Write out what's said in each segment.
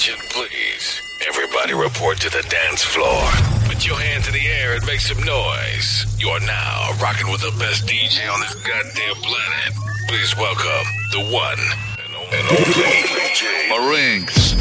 Attention, please. Everybody report to the dance floor. Put your hands in the air and make some noise. You are now rocking with the best DJ on this goddamn planet. Please welcome the one and only DJ Marinx.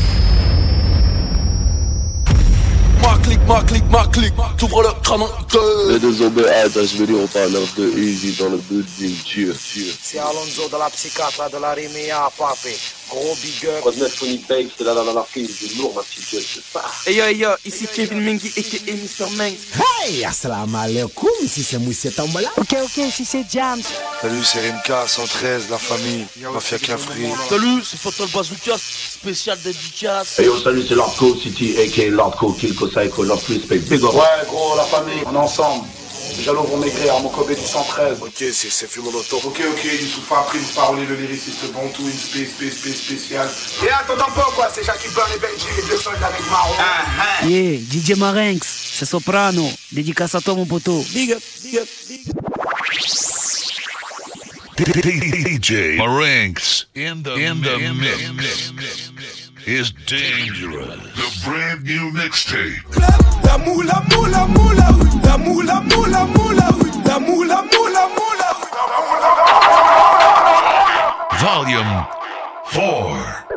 Ma clique, ma clique, ma clique, t'ouvres le crâne en deux. Les deux obéades, je veux dire, on parle de Easy dans le building, Dieu, Dieu. C'est Alonso de la psychiatre de la Rimea, papé. Gros big up. Quand mettre Phonic Banks, c'est là, là, là, la fille, du lourd, ma petite gueule, c'est ça. Hey yo, hey yo, ici Kevin Mengi et Mr. Mengs. Hey, assalamu alaikum, si c'est Moussé Tambola. Ok, ok, si c'est Jams. Salut, c'est Rimka, 113, la famille, Mafia Cafri. Salut, c'est Fatal Bazooka, spécial dédicace. Hey yo, salut, c'est Lordco City, aka Lordco, Kilko Psycho, Lord Respect, Big up. Ouais, gros, la famille, on est ensemble. Jalo vont maigrir, à mon Kobe du 113. Ok, c'est c'est Fumonoto. Ok, ok, Youssoufa, Prince, Parolé, le lyriciste Bantou, une space, space, space, spécial. Et attends pas quoi, c'est Jackie Burn et Benji, les deux soldats avec marron. Yeah, DJ Marinx, c'est Soprano. Dédicace à toi, mon poteau. Big up, big up, big up. DJ Marinx in the, in the mix is dangerous. The brand new mixtape. La moula, moula, moula, oui. La moula, moula, moula, oui. La moula, moula, moula, oui. Volume 4.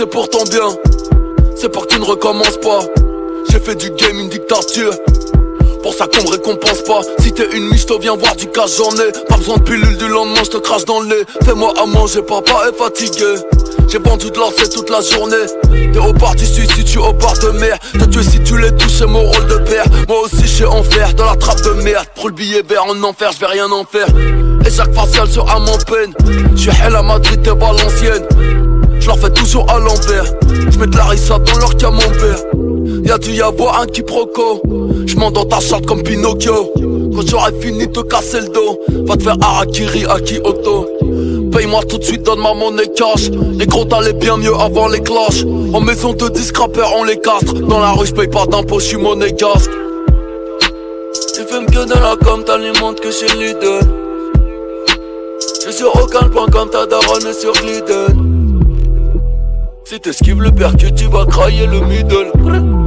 C'est pour ton bien. C'est pour que tu ne recommences pas. J'ai fait du game une dictature. Pour ça qu'on me récompense pas. Si t'es une miche, viens voir du cash, j'en ai. Pas besoin de pilule du lendemain, je te crache dans le nez. Fais-moi à manger, papa est fatigué. J'ai vendu de lancer toute la journée. T'es au bar du suicide, tu au bar de mer. Te tuer si tu les touches, mon rôle de père. Moi aussi, j'ai enfer dans la trappe de merde. Prends le billet vert en enfer, je vais rien en faire. Et chaque facial sera mon peine. J'suis hell à Madrid et Valenciennes. Je leur fais toujours à l'envers. Je mets de la rissa dans leur camembert. Y'a dû y avoir un quiproquo. Je monte dans ta charte comme Pinocchio. Quand j'aurai fini de casser le dos, va te faire Harakiri à Kyoto. Paye-moi tout de suite, donne ma monnaie cash. Les gros t'allais bien mieux avant les clashs. En maison de disques rappeurs, on les castre. Dans la rue, j'paye pas d'impôts, j'suis monégasque. Tu fumes que de la com, t'alimentes que chez Lidl. J'suis sur aucun point comme ta daronne sur Gliden. Si t'esquives le percu, tu vas crailler le middle.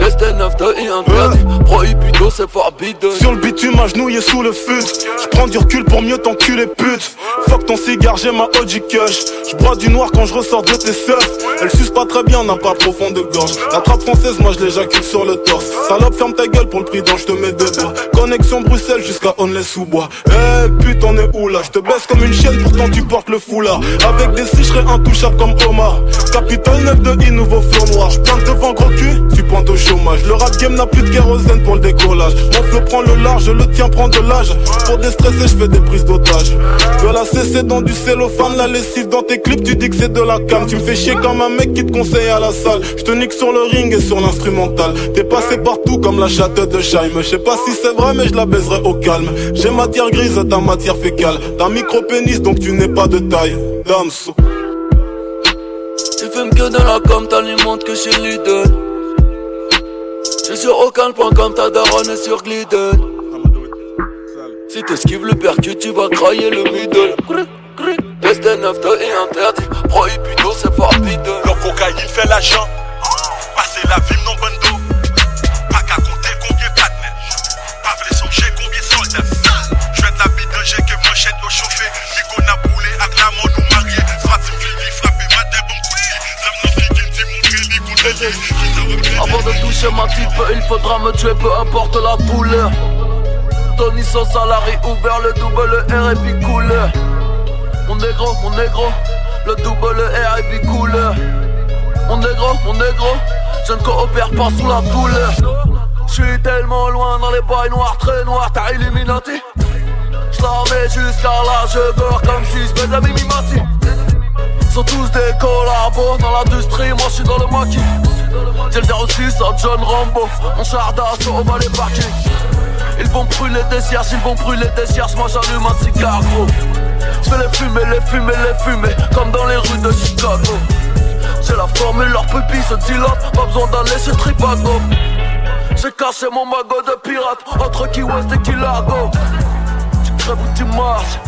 Destin 9 de et interdit. Prohibido, c'est forbidden. Sur le bitume, agenouillé sous le fut. J'prends du recul pour mieux t'enculer, pute. Fuck ton cigare, j'ai ma OG Kush. J'bois du noir quand je ressors de tes seufs. Elle suce pas très bien, n'a pas profond de gorge. La trappe française, moi je l'éjacule sur le torse. Salope, ferme ta gueule pour le prix dont je te mets dedans. Connexion Bruxelles jusqu'à Onley-sous-Bois. Eh pute, on est où là? Je te baisse comme une chienne, pourtant tu portes le foulard. Avec des six, j'serais intouchable comme Omar. Capitole 9 de I, nouveau flot noir. Devant gros cul, au chômage. Le rap game n'a plus de kérosène pour le décollage. Mon flow prend le large, le tien prend de l'âge. Pour déstresser, je fais des prises d'otage. De la CC dans du cellophane, la lessive dans tes clips, tu dis que c'est de la cam. Tu me fais chier comme un mec qui te conseille à la salle. Je te nique sur le ring et sur l'instrumental. T'es passé partout comme la chatte de Scheim. Je sais pas si c'est vrai, mais je la baiserai au calme. J'ai matière grise, ta matière fécale. T'as micro-pénis, donc tu n'es pas de taille. Damso. Tu fumes que de la com, t'alimentes que chez Lidl. J'suis sur aucun point comme ta daronne est sur Gliden. Si t'esquives le percu, tu vas crailler le middle. Destin 9 de est interdit. Prohibido, c'est forbidden. Le cocaïne fait l'argent. Passer la vie non bonne dos. Pas qu'à compter combien pas de neige. Pas voulu songer combien soldats. Je vais la bite de j'ai que manchette au chauffé. Nico n'a boulé avec la mort nous marier. Soit tu finis frappé ma tête bon coup. Ça me fait qu'il dit mon Avant de toucher ma type, il faudra me tuer, peu importe la douleur. Tony sans salarié, ouvert le double R et puis couleur. Mon négro, mon négro, le double R et puis couleur. Mon négro, mon négro, je ne coopère pas sous la douleur. Je suis tellement loin dans les bails noirs, très noirs, t'as Illuminati. Je la mets jusqu'à là, je comme si je la Mimimati. Sont tous des collabos dans l'industrie, moi je suis dans le maquis. Le 06 à John Rambo, mon char d'assaut au les. Ils vont brûler des cierges, ils vont brûler des cierges, moi j'allume un cigare gros. J'fais les fumer, les fumer, les fumer, comme dans les rues de Chicago. J'ai la formule, leur pupille se dilatent, pas besoin d'aller chez Tripago. J'ai caché mon magot de pirate entre Key West et Key Largo. Tu crèves ou tu marches,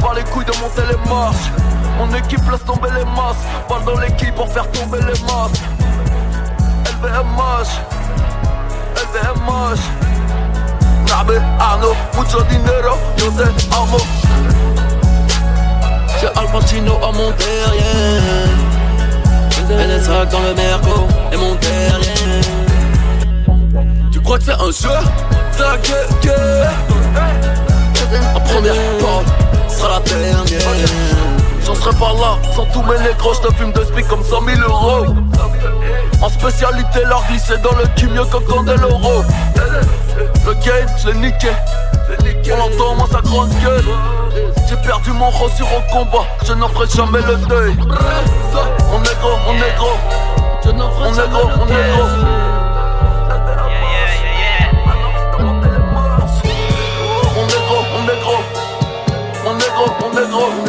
pas les couilles de monter les marches. Mon équipe laisse tomber les masses, balle dans l'équipe pour faire tomber les masses. LVMH, LVMH. Nabe, Arno, mucho dinero, yo te. J'ai Al Pacino à mon est dans le merco et mon derrière. Tu crois que c'est un jeu? C'est la guerre, En première parole sera la dernière. J'en serai pas là sans tous mes négros. J'te fume de speak comme 100 000 euros. En spécialité, leur glisser dans le cul mieux qu'un l'euro. Le game, je l'ai niqué. On l'entend, moi, sa grande gueule. J'ai perdu mon sur au combat, je n'en ferai jamais le deuil. On est gros, on est gros. On est gros, on est gros. On est gros, on est gros.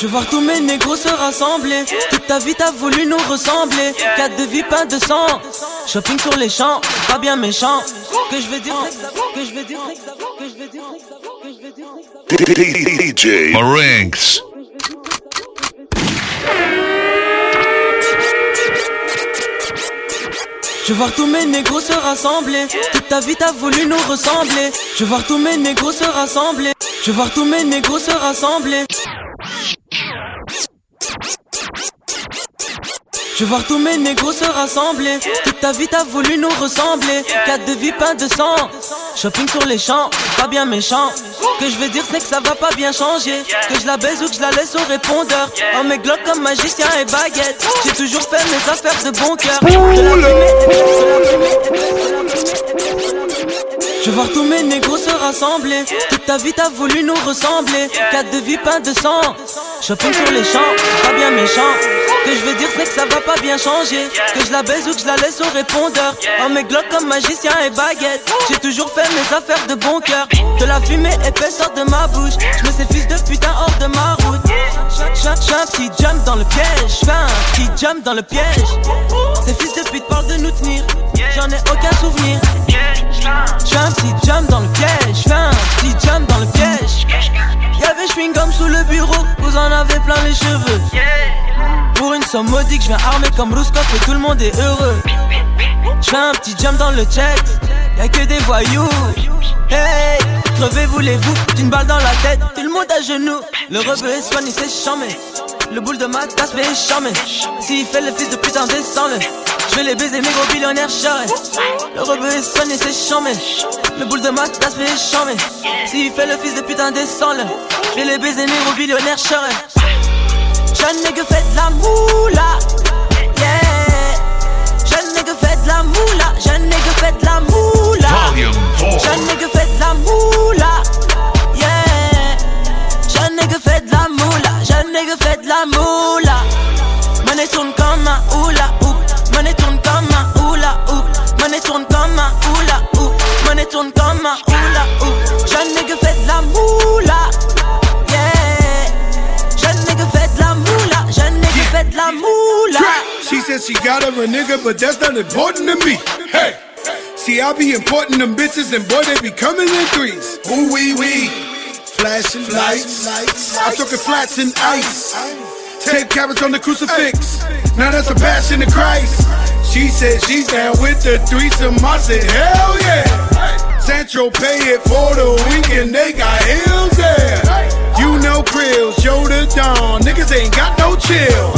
Je vois tous mes négros se rassembler. Toute ta vie t'as voulu nous ressembler. Quatre de vie, pas de sang. Shopping sur les champs, pas bien méchant. Que je vais dire, que je vais dire, que je vais dire, que je vais dire. DJ Marinx. Je vois tous mes négros se rassembler. Toute ta vie t'as voulu nous ressembler. Je vois tous mes négros se rassembler. Je vois tous mes négros se rassembler. Je vois tous mes négros se rassembler. Toute ta vie t'as voulu nous ressembler. Quatre de vie, pas de sang. Shopping sur les champs, pas bien méchant. Que je vais dire, c'est que ça va pas bien changer. Que je la baise ou que je la laisse au répondeur. En mes glocks comme magicien et baguette. J'ai toujours fait mes affaires de bon cœur. Je vois tous mes négros se rassembler. Toute ta vie t'as voulu nous ressembler. Quatre de vie, pas de sang. Shopping sur les champs, pas bien méchant. Que je veux dire, c'est que ça va pas bien changer. Que je la baise ou que je la laisse au répondeur. En mes glocks comme magicien et baguette. J'ai toujours fait mes affaires de bon cœur. De la fumée épaisse sort de ma bouche. Je me sais fils de putain hors de ma route. J'suis un petit jump dans le piège. J'fais un petit jump dans le piège. Ces fils de pute parlent de nous tenir. J'en ai aucun souvenir. J'fais un petit jump dans le piège. J'fais un petit jump dans le piège. Y'avait chewing gum sous le bureau. Vous en avez plein les cheveux. Pour une somme modique, je viens armé comme Rouskov et tout le monde est heureux. Je fais un petit jump dans le check, y'a que des voyous. Hey, crevez voulez-vous d'une balle dans la tête, tout le monde à genoux. Le rebeu est soigné, c'est chamé. Le boule de ma tasse, mais chamé. S'il fait le fils de putain, descends-le. Je vais les baiser, mes gros billionnaires charrés. Le rebeu est soigné, c'est chamé. Le boule de ma tasse, mais chamé. S'il fait le fils de putain, descends-le. Je vais les baiser, mes gros billionnaires charrés. Jeune nègre fait de la moula, de la moula, jeune nègre fait de la moula. Jeune nègre fait de la moula, yeah. Jeune nègre fait de la moula, jeune nègre fait de la moula. Money tourne comme un hula hoop, money tourne comme un hula hoop, money tourne comme un hula hoop, money tourne comme un said she got her a nigga, but that's not important to me. Hey, see, I be importing them bitches, and boy, they be coming in threes. Ooh wee wee, flashing lights. I took it flats and ice. Take carrots on the crucifix. Now that's a passion to Christ. She said she's down with the threesome. I said, hell yeah. Sancho pay it for the weekend, they got hills there. You know Krill, shoulder down, niggas ain't got no chill.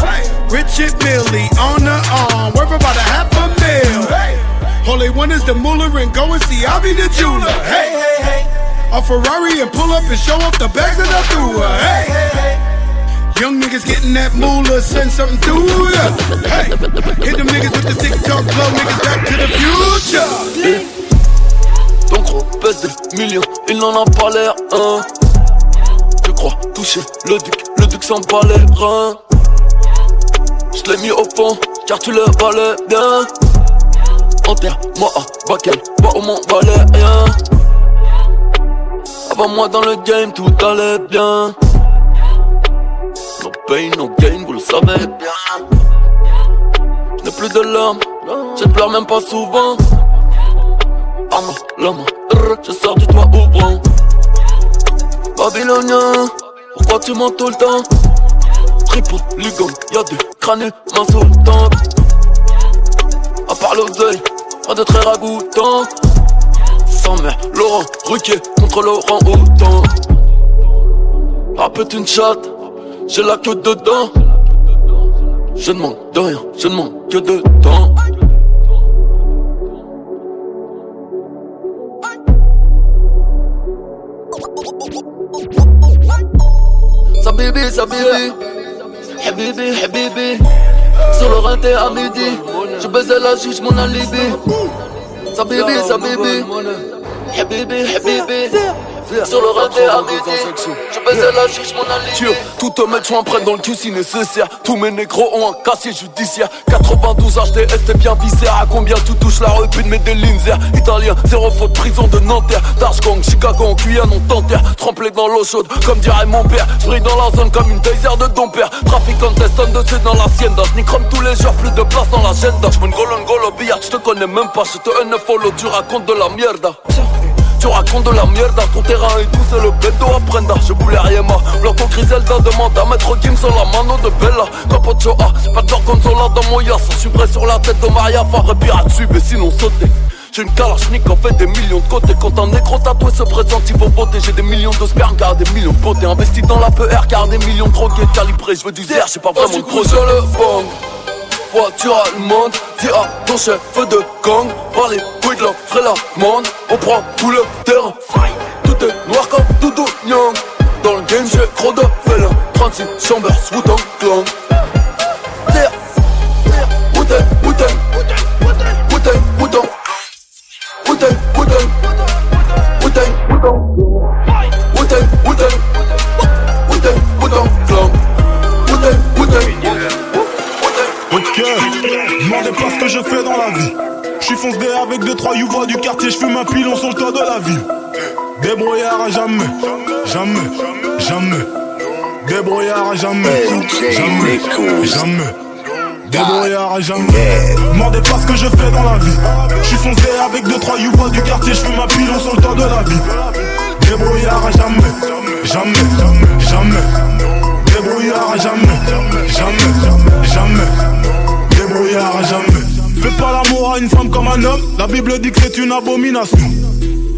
Richard Millie on the arm, worth about a half a mil. They want is the moolah and go and see I be the jeweler. Hey, hey, hey. A Ferrari and pull up and show off the bags that I threw her. Hey, hey, hey. Young niggas getting that moolah, send something through ya. Hey, hit them niggas with the TikTok blow, niggas back to the future. Des millions, il n'en a pas l'air, hein. Tu crois toucher le duc, le duc s'en bat les reins. Je l'ai mis au fond, car tu le valais bien. Enterre-moi à Bakel, moi au moins valait rien. Avant moi dans le game, tout allait bien. No pain, no gain, vous le savez bien. Je n'ai plus de larmes, je pleure même pas souvent. Non, l'homme, je sors du toit ouvrant. Babylonien, pourquoi tu mens tout le temps? Triple, Lugon, y'a du crâne, ma sultante. À part l'oseille, pas de très ragoûtant. Sans mère, Laurent, Ruquier, contre Laurent Houtan. Rap est une chatte, j'ai la queue dedans. Je ne manque de rien, je ne manque que de temps. Ça bibi, ça bibi Habibi, habibi Sur le rinté à midi Je baisais la juge, mon sur le raté à midi Je baisais la juge mon alibi Tout te mettre en prête dans le cul si nécessaire. Tous mes négros ont un casier judiciaire. 92 HTS t'es bien visé À combien tu touches la rue de mes Linzer Italien, zéro faute, prison de Nanterre. Darchgang, Chicago en Guyane on t'enterre Trempé dans l'eau chaude comme dirait mon père. J'brille dans la zone comme une taser de ton père. Trafic contest, tonne de dans la sienda J'nique comme tous les jours, plus de place dans l'agenda. J'm'en golo golo billard, j'te connais même pas. J'te un follow, tu racontes de la mierda tu racontes de la merde ton terrain et tout c'est le bendo à prendre. Je voulais rien moi. Blanco Griselda demande à mettre Kim sur la mano de Bella. Capocho A Pas de consola dans mon yas Je suis prêt sur la tête. De Maria Farre pirate mais sinon sauter j'ai une kalachnik en fait des millions de côtés. Quand un négro tatoué se présente il faut voter. J'ai des millions de sperme car des millions de potes Investi dans la PR car des millions de drogués calibrés. Je veux du zère, j'ai pas vraiment de projet le bang voiture allemande Dis à ton chef de gang. Par les couilles de la la monde. On prend tout le terrain. Tout est noir comme Doudou Nyang Dans le game j'ai trop de félins. 36 chambers, Wu-Tang Clan. Terre Wu-Tang, Wu-Tang Wu-Tang, Wu-Tang Wu-Tang, Wu-Tang Wu-Tang, Wu-Tang Wu-Tang, demandez pas ce que je fais dans la vie. J'suis foncé avec deux trois youvois du quartier, j'fume un pilon sur le toit de la ville. Débrouillard à jamais, jamais, jamais. Débrouillard à jamais, jamais, jamais. Débrouillard à jamais. Demandez pas ce que je fais dans la vie. J'suis foncé avec deux trois youvois du quartier, j'fume un pilon sur le toit de la ville. Débrouillard à jamais, jamais, jamais. Débrouillard à jamais, jamais, jamais. Jamais. Fais pas l'amour à une femme comme un homme, la Bible dit que c'est une abomination.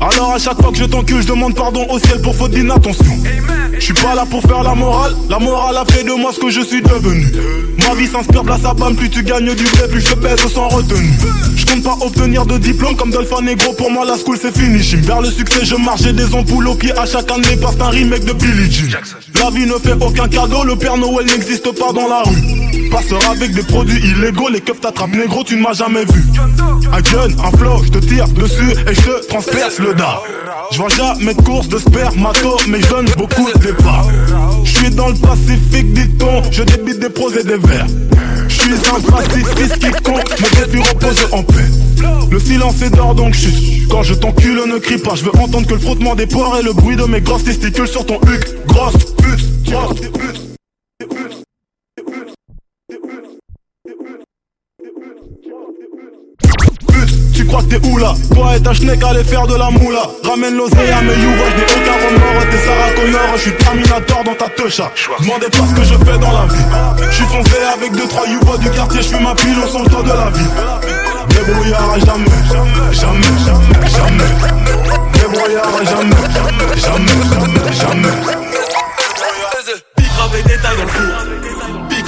Alors à chaque fois que je t'encule, je demande pardon au ciel pour faute d'inattention. Je suis pas là pour faire la morale, la morale a fait de moi ce que je suis devenu. Ma vie s'inspire de la sabane, plus tu gagnes du blé, plus je pèse sans retenue. Je compte pas obtenir de diplôme comme Dolphin Negro, pour moi la school c'est fini. Vers le succès, je marche, j'ai des ampoules au pied à chaque année, parce un remake de Billie Jean. La vie ne fait aucun cadeau, le Père Noël n'existe pas dans la rue. Passeur avec des produits illégaux, les keufs t'attrapent négro, tu ne m'as jamais vu. Un gun, un flow, je te tire dessus et je te transperce le dard. Je jamais de course de spermato, mais je donne beaucoup de Je suis dans le Pacifique, dit-on, je débite des pros et des verres. Je suis un pacifiste qui compte, mon défi repose en paix. Le silence est d'or donc chute. Quand je t'encule, ne crie pas. Je veux entendre que le frottement des poires et le bruit de mes grosses testicules sur ton huc. Grosse pute, grosse pute. Que t'es où Toi et ta schneck allez faire de la moula. Ramène l'oseille à mes youvois, je aucun remords. T'es Sarah Connor, je suis Terminator dans ta techa. Demandez pas ce que je fais dans la vie. Je suis foncé avec deux trois youvois du quartier Je fume ma pile au son de la vie. Débrouillard à jamais, jamais, jamais, jamais. Débrouillard à jamais, jamais, jamais. Big détail dans le four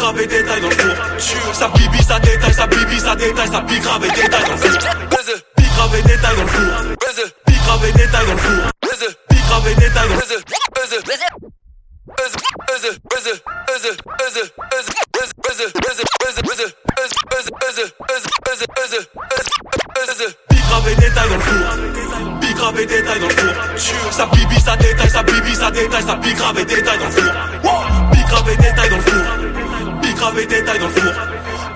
grave et détail dans le four Ça bibi, ça détaille, ça bibi, ça détaille, ça big grave et détail dans le four Big grave et détail dans le four Big grave et détail dans le four Big grave et détail dans le four Big grave et détail dans le four Big grave et détail dans le four Ça bibi, ça détaille, ça bibi, ça détaille, ça big grave et détail dans le four Big grave et détail dans le four Grave et détail dans le four.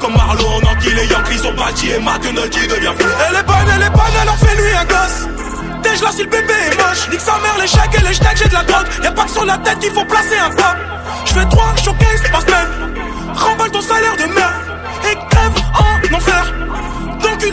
Comme Marlon, Anguille et Yankee sont bâtis et McNulty devient fou. Elle est bonne, elle est bonne, elle en fait lui un gosse. Déjà là si le bébé est moche, nique sa mère les chèques et les chèques, j'ai de la drogue. Y'a pas que sur la tête qu'il faut placer un pop. J'fais trois showcase par semaine.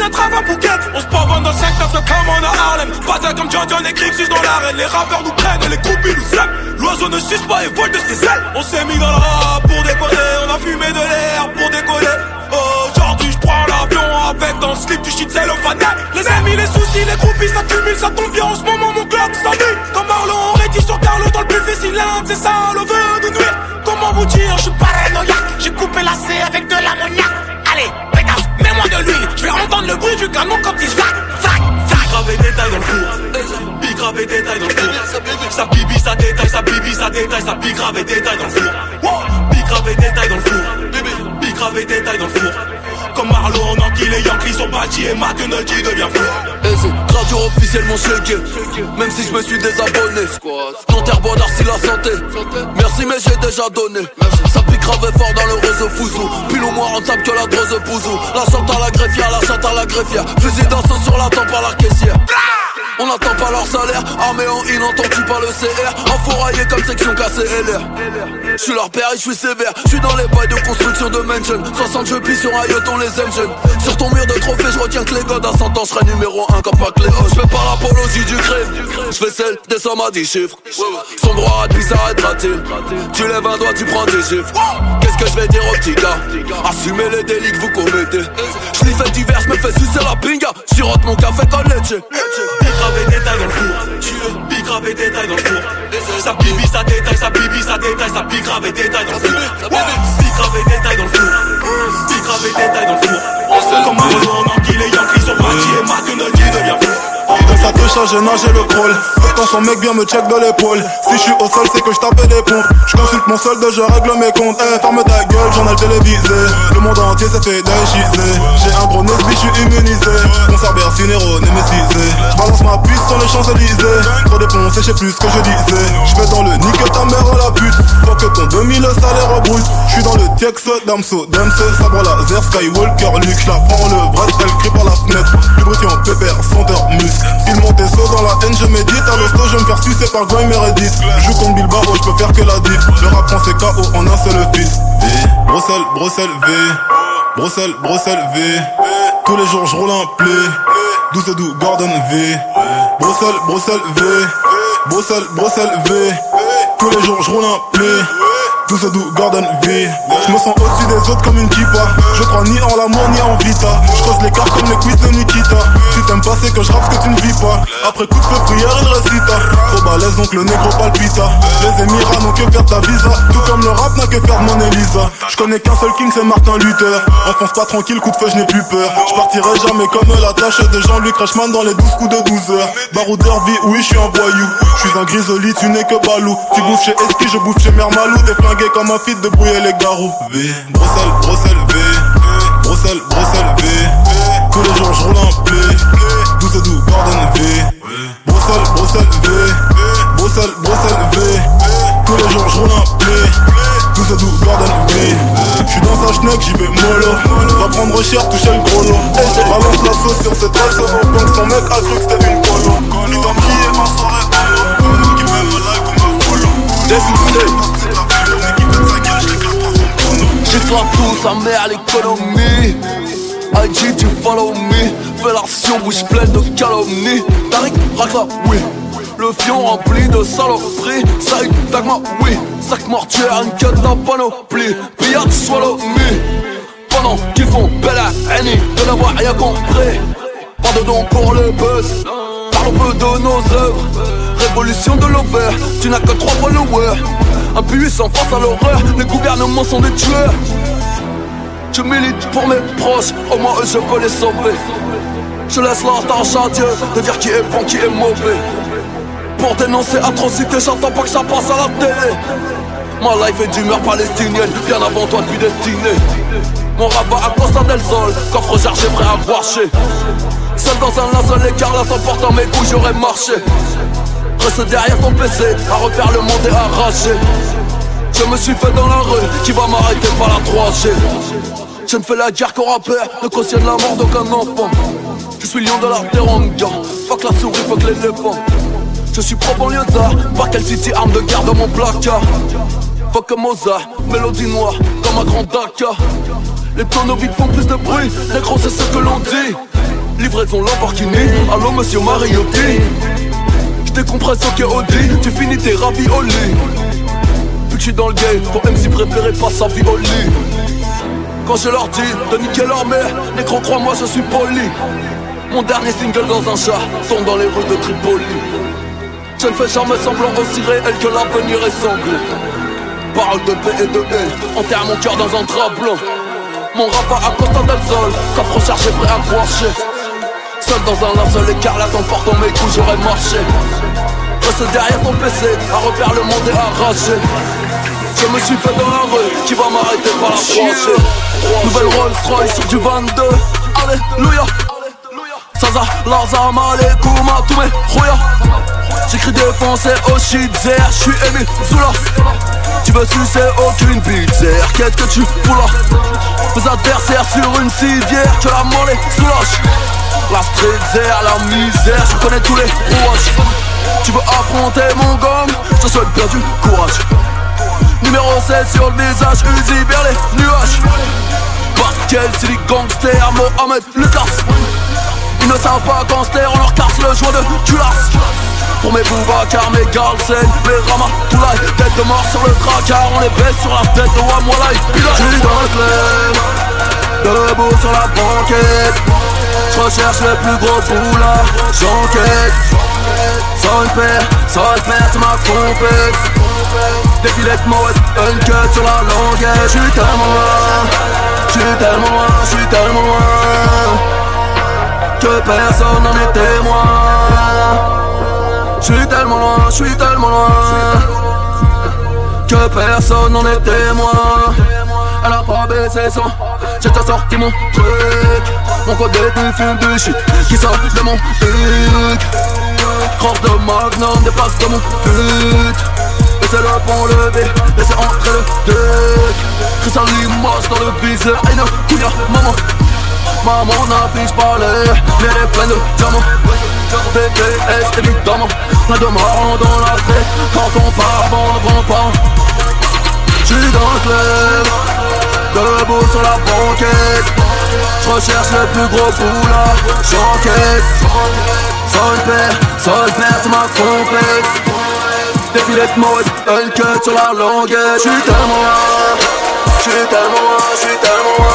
On se pavonne dans le secteur comme on a Harlem. Pas comme John John et Crixus dans l'arène Les rappeurs nous prennent et les groupies nous aiment. L'oiseau ne suce pas et vole de ses ailes. On s'est mis dans le rap pour décoller. On a fumé de l'air pour décoller. Aujourd'hui je prends l'avion avec dans le slip du shit cellophane Les amis, les soucis, les groupies ça cumule, ça tombe bien. En ce moment mon club s'ennuie Comme Marlon, on sur Carlo dans le buffet Si c'est ça, le veut nous nuire. Comment vous dire, je suis paranoïaque J'ai coupé la C avec de l'ammoniac Allez, mets-moi de l'huile Je vais entendre le bruit du canon quand il zac, zac, zac Grave et détail dans le four. Big grave et détail dans le four. Ça bibi, ça détaille, ça bibi, ça détaille Ça big grave et détail dans le four. Big grave et détail dans le four. Big grave et détail dans le four. Comme Marlon, Anguille et Yankee sont bâtis et McNulty devient fou. Et c'est radio officiellement checké Même si je me suis désabonné. Ton terre d'Arcy la santé. Merci mais j'ai déjà donné. pique grave fort dans le réseau fouzou. Pile au moins rentable que la drose pouzou. La à la greffière, la à la greffière. Fusil d'assaut sur la tempe à la on n'attend pas leur salaire, armé en inentendu par le CR Enfouraillé comme section KCLR Je suis leur père et je suis sévère. Je suis dans les bails de construction de mansion 60 jeux pis sur yacht on les aime jeunes. Sur ton mur de trophée je retiens que les godes à 100 ans. Je numéro 1 comme pas Cléo Je fais pas l'apologie du crime. Je fais celle des sommes à 10 chiffres. Son droit puis s'arrêtera-t-il Tu lèves un doigt tu prends des chiffres Qu'est-ce que je vais dire aux petits gars? Assumez les délits que vous commettez. Je fait divers, je me fais sucer la pinga. Sirote mon café con grave et détail dans le four. Tu veux big grave et détail dans le four. Ça bibi, ça détaille, ça bibi, ça détaille, ça big grave et détail dans le four. Big grave et détail dans le four. Big grave et détail dans le four. Comme un en anguille, les Yankees sont partis et McDonald's devient fou. Dans sa touche, j'ai nagé le crawl. Quand son mec vient me check de l'épaule. Si je suis au sol, c'est que je tapais des pompes. Je consulte mon solde, je règle mes comptes. Eh, ferme ta gueule, journal télévisé. Le monde entier s'est fait déchiser. J'ai un gros nesbi, je suis immunisé. Concert Bercinero, némécisé. Je balance ma puce sur les Champs-Élysées. Trop défoncé, je sais plus ce que je disais. Je vais dans le nique ta mère à la pute. Faut que ton 2000 salaire brut. Je suis dans le Tex, Damso, Damso, sabre laser, Skywalker, Luke. Je la prends le bras, elle crie par la fenêtre. Lubrifiant, pépère, senteur, muscle. Il monte des sauts dans la haine, je médite. À l'hosto, je me faire sucer par Goy Meredith. Je compte Bilbao, je peux faire que la diff. Le rap français KO en un seul fils. V, Bruxelles, Bruxelles, V. Bruxelles, Bruxelles, V. Tous les jours, je roule un play. 12 et 12, Gordon V. Bruxelles, Bruxelles, V. Bruxelles, Bruxelles, V. Tous les jours, je roule un play. Tout ce doux Gordon V. Je me sens au-dessus des autres comme une kippa. Je crois ni en l'amour ni en vita. Je creuse les cartes comme les quiz de Nikita. Si t'aimes pas c'est que je rappe ce que tu ne vis pas. Après coup de feu prière il recita Trop balèze donc le négro palpita. Les émirats n'ont que faire ta visa. Tout comme le rap n'a que faire mon Elisa. Je connais qu'un seul king c'est Martin Luther. Enfonce pas tranquille coup de feu je n'ai plus peur. Je partirai jamais comme la tâche de Jean-Luc Reichmann dans les 12 coups de 12 heures. Baroudeur vie oui je suis un voyou. Je suis un grisoli tu n'es que balou. Tu bouffes chez Eski je bouffe chez Mermalou Des flingués comme un fit de brouiller les garous V, Bruxelles, Bruxelles, V. Bruxelles, Bruxelles, V. Tous les jours je roule un 12 et 12, Gordon V. Bruxelles, Bruxelles, V. Bruxelles, Bruxelles, V. Tous les jours je roule un play 12 et 12, Gordon V. J'suis dans un schneck, j'y vais mollo. Va prendre cher, toucher le gros lot. Balance la sauce sur cette au banque Son mec a cru que c'était une colo. Identifié ma soirée Qui me like ou me follow. Des succès J'éclate tout sa mère l'économie. IG tu follow me. Fais l'action bouche pleine de calomnie. Tariq Rakla oui. Le fion rempli de saloperies. Saïd Dagma oui. Sac mortuaire une queue d'un panoplie. Pillard swallow me. Pendant qu'ils font belle à De n'avoir rien compris. Pas de don pour le buzz. Parle peu de nos œuvres. Révolution de l'over Tu n'as que trois followers Impuissant face à l'horreur Les gouvernements sont des tueurs. Je milite pour mes proches Au moins eux je peux les sauver. Je laisse la à Dieu De dire qui est bon, qui est mauvais. Pour dénoncer atrocité J'attends pas que ça passe à la télé. Ma life est d'humeur palestinienne Bien avant toi depuis destiné Mon rabat à Costa del Sol Coffre chargé prêt à marcher. Seul dans un linceul écarlate en portant mes couilles j'aurais marché Reste derrière ton PC, à refaire le monde et arracher Je me suis fait dans la rue, qui va m'arrêter par la 3G Je ne fais la guerre qu'au rappeur, ne cautionne la mort d'aucun enfant. Je suis lion de la teranga, fuck la souris, fuck l'éléphant. Je suis propre en lieusa, par quelle city arme de guerre dans mon placard. Fuck Mozart, mélodie noire, comme un grand Daka Les tonneaux vides font plus de bruit, les gros c'est ce que l'on dit. Livraison Lamborghini, allô monsieur Mariotti Je décompresse au Audi, tu finis tes raviolis Vu que je dans le game, ton MC préféré passe sa vie au lit Quand je leur dis de niquer leur mère, gros crois-moi je suis poli. Mon dernier single dans un chat tombe dans les rues de Tripoli. Je ne fais jamais semblant aussi réel que l'avenir est sanglé Parole de paix et de haine, enterre mon cœur dans un drap blanc Mon rap à Costa del Sol, chargé prêt à croicher Seul dans un linceul écarlate en portant mes coups j'aurais marché. Reste derrière ton PC, à refaire le monde est arraché Je me suis fait dans la rue, qui va m'arrêter par la croisée. Nouvelle Rolls Royce sur du 22 Alléluia Saza, Laza, Malekoum, tous mes Roya J'écris défoncé au shit, je suis ému, Zula. Tu veux sucer aucune pizza Qu'est-ce que tu fous là? Mes adversaires sur une civière Que la monnaie soulage La street la misère Je connais tous les rouages. Tu veux affronter mon gang Je te souhaite bien du courage. Numéro 16 sur le visage Uzi vers les nuages. Parquel, c'est les gangsters Mohamed Lucas. Ils ne savent pas quand on leur casse le joint de culasse pour mes car mes Galsen, mes Rama, tout là Tête de mort sur le tracard, on les baisse sur la tête de Wamwalai J'suis dans le debout sur la banquette. J'recherche le plus gros boula, j'enquête. Sans une paire, sans une c'est ma compète Défilé de mode, un cut sur la languette. J'suis tellement loin, j'suis tellement loin, j'suis tellement loin Que personne n'en est témoin je suis tellement loin, je suis tellement loin. Que personne n'en est témoin. Elle a pas baissé son J'ai sorti mon truc. Mon code détenu fume du shit Qui sort de mon truc Crosse de magnum dépasse de mon pute Laissez le pont levé, laissez entrer le duc Chris en Limoges dans le viseur Aïe, couille, maman. Maman n'affiche pas l'air Mais elle est pleine de diamants BTS évidemment. Plein de morts dans la tête Quand on part on ne prend pas. J'suis dans le club Debout sur la banquette. J'recherche le plus gros boula J'enquête paire, sans une paire c'est ma compète Défilé de mode, un cut sur la languette. J'suis tellement J'suis tellement j'suis tellement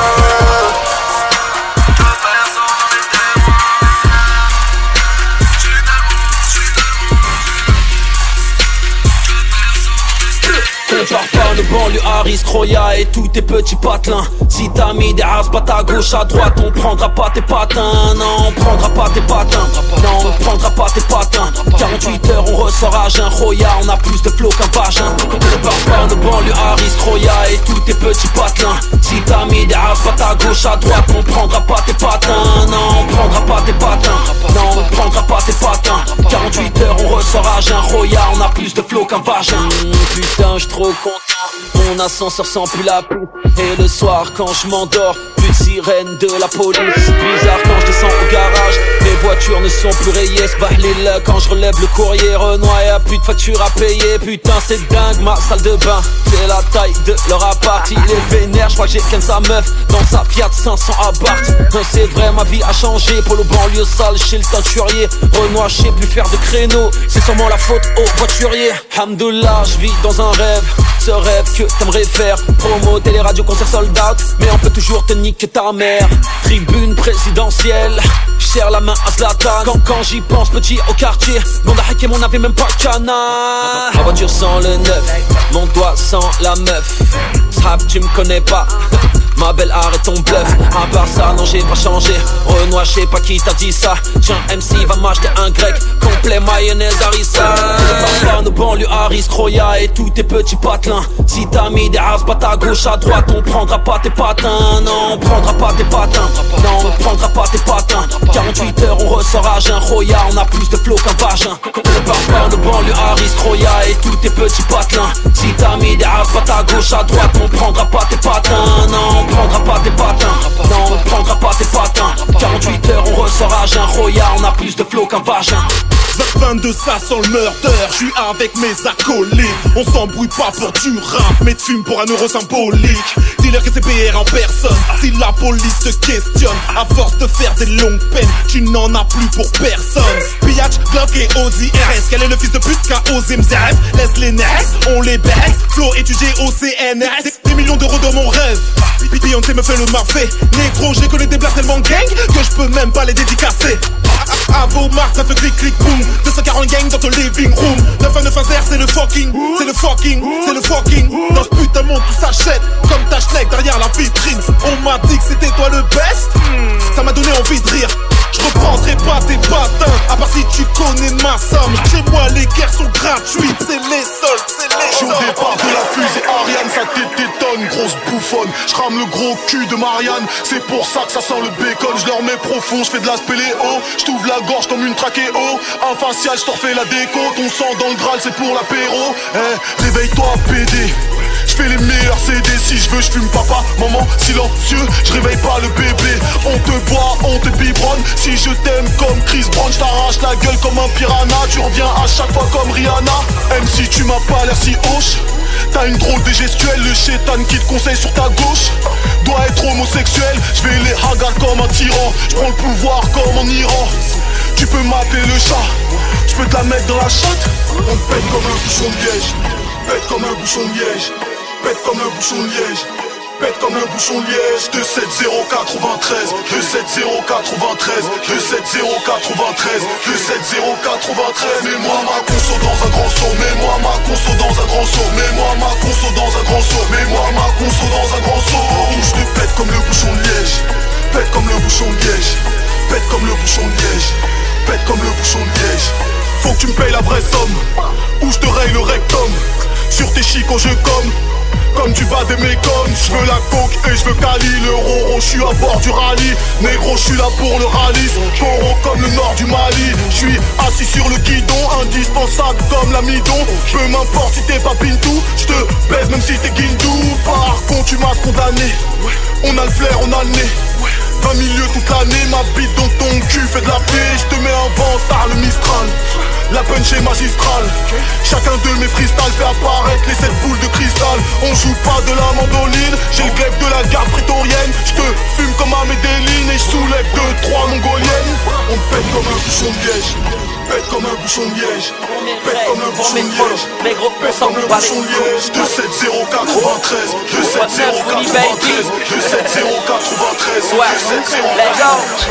banlieue Harris, Croya et tous tes petits patelins. Si t'as mis des races pas à gauche, à droite On prendra pas tes patins. Non, on prendra pas tes patins. Non, on prendra pas tes patins. 48 heures, on ressort à jeun. Roya, on a plus de flow qu'un vagin. Compare pas banlieue Harris, Croya et tous tes petits patelins. Si t'as mis des races pas à gauche, à droite On prendra pas tes patins. Non, on prendra pas tes patins. Non, on prendra pas tes patins. 48 heures, on ressort à jeun. Roya, on a plus de flow qu'un vagin. Putain, je trop content Mon ascenseur sent plus la pluie Et le soir quand je m'endors De sirène de la police. Bizarre quand je descends au garage. Les voitures ne sont plus rayées. Là quand je relève le courrier. Renoir y'a plus de facture à payer. Putain c'est dingue ma salle de bain. C'est la taille de leur appart. Il est vénère, je crois que j'ai qu'un sa meuf Dans sa Fiat 500 à Non C'est vrai ma vie a changé. Pour le banlieue sale chez le teinturier. Renoir je sais plus faire de créneau C'est sûrement la faute aux voituriers Hamdoullah je vis dans un rêve. Ce rêve que t'aimerais faire. Promo, télé, radio, concert sold out. Mais on peut toujours te niquer ta mère. Tribune présidentielle Serre la main à Zlatan. Quand, quand j'y pense petit au quartier. Mon Hakim on avait même pas canard. Ma voiture sans le neuf Mon doigt sans la meuf. Strap tu me connais pas Ma belle arrête ton bluff À part ça non j'ai pas changé Renoir je sais pas qui t'a dit ça Tiens MC va m'acheter un grec Complet mayonnaise harissa Par nos banlieues Harris, Croya et tous tes petits patelins Si t'as mis des pas à gauche à droite On prendra pas tes patins Non on prendra pas tes patins. Non, on prendra pas tes patins. 48 heures, on ressort à jeun. Roya, on a plus de flow qu'un vagin. Le barbare de banlieue, Harris, Roya et tous tes petits patelins. Si t'as mis des pas à gauche, à droite, on prendra pas tes patins. Non, on prendra pas tes patins. Non, on prendra pas tes patins. 48 heures, on ressort à jeun. Roya, on a plus de flow qu'un vagin. 22 ça sent le murder, je suis avec mes acolytes. On s'embrouille pas pour du rap, mais tu fumes pour un euro symbolique. Dis-leur que c'est PR en personne, si la police te questionne À force de faire des longues peines, tu n'en as plus pour personne. Pillage, Glock et Audi RS, quel est le fils de pute qui a osé MZF Laisse les nerfs, on les baisse, Flo étudié au CNRS Des millions d'euros dans mon rêve, Beyoncé me fait le marfait Négro, j'ai connu des blagues tellement gang que je peux même pas les dédicacer. À vos marques, ça fait clic clic boum. 240 gang dans ton living room. 9190 c'est le fucking C'est le fucking, c'est le fucking. Dans ce putain de monde tout s'achète Comme ta schneck derrière la vitrine. On m'a dit que c'était toi le best. Ça m'a donné envie de rire. Je reprendrai pas tes patins, à part si tu connais ma somme. Chez moi, les guerres sont gratuites, c'est les seuls, c'est les seuls. au départ de la fusée Ariane, ça t'étonne, grosse bouffonne. Je rame le gros cul de Marianne, c'est pour ça que ça sent le bacon. Je leur mets profond, je fais de la spéléo. Je la gorge comme une trachéo. Un facial, je te refais la déco. Ton sang dans le Graal, c'est pour l'apéro. Eh, réveille-toi, PD. Fais les meilleurs CD si je veux, je fume papa, maman, silencieux, je réveille pas le bébé. On te boit, on te biberonne. Si je t'aime comme Chris Brown, je t'arrache la gueule comme un piranha. Tu reviens à chaque fois comme Rihanna. Même si tu m'as pas l'air si hoche. T'as une drôle de gestuelle, le chétan qui te conseille sur ta gauche Doit être homosexuel, je vais les hagar comme un tyran Je prends le pouvoir comme en Iran Tu peux m'appeler le chat, je peux te la mettre dans la chatte On pète comme un bouchon de liège Pète comme un bouchon de liège Pète comme un bouchon de liège. Pète comme un bouchon de liège. 27093 27093 27093 27093 Mets-moi ma conso dans un grand saut. Mets-moi ma conso dans un grand saut. Mets-moi ma conso dans un grand saut. Mets-moi ma conso dans un grand saut. Ou je te pète comme le bouchon de liège. Pète comme le bouchon de liège. Pète comme le bouchon de liège. Pète comme le bouchon de liège. Faut que tu me payes la vraie somme. Ou je te raye le rectum. Sur tes chicots je comme comme tu vas des mécones, je veux la coke et je veux Cali. Le roro, je suis à bord du rallye. Négro, je suis là pour le rallye. Toro comme le nord du Mali. Je suis assis sur le guidon Indispensable comme l'amidon. Peu m'importe si t'es pas Pintou. Je te baise même si t'es Guindou. Par contre tu m'as condamné. On a le flair, on a le nez 20 milieux toute l'année, ma bite dans ton cul fait de la paix, je te mets un ventard le Mistral La punch est magistrale Chacun de mes freestyles fait apparaître les 7 boules de cristal. On joue pas de la mandoline, j'ai le glaive de la garde prétorienne. Je te fume comme un Médéline et je soulève 2-3 mongoliennes. On pète comme un bouchon de liège. Pète comme un bouchon de liège. Pète comme un bouchon de liège. Pète comme un bouchon de liège. 27093 27093 27093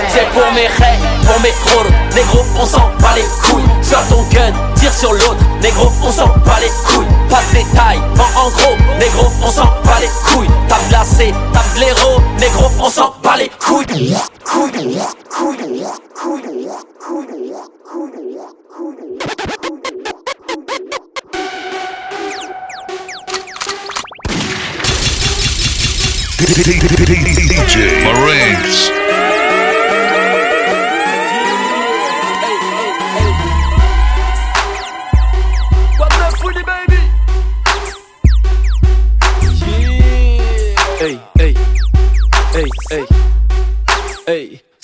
c'est pour mes rêves, pour mes crocs Négro, on s'en bat les couilles. Sors ton gun, tire sur l'autre. Négro, on s'en bat les couilles. Pas de détails, en, en gros. Négro, on s'en bat les couilles. Tape glacé, tape l'héros Négro, on s'en bat les couilles Couilles, couilles, couilles, DJ Marinx.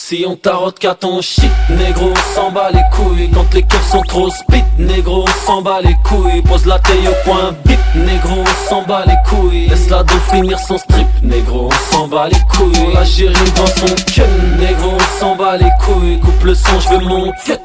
Si on tarote qu'à ton shit, négro, s'en bat les couilles. Quand les keufs sont trop spit, négro, s'en bat les couilles. Pose la taille au point vite, négro, s'en bat les couilles. Laisse la donc finir son strip, négro, s'en bat les couilles. La dans son cul, négro, s'en bat les couilles. Coupe le son, je veux mon fiat.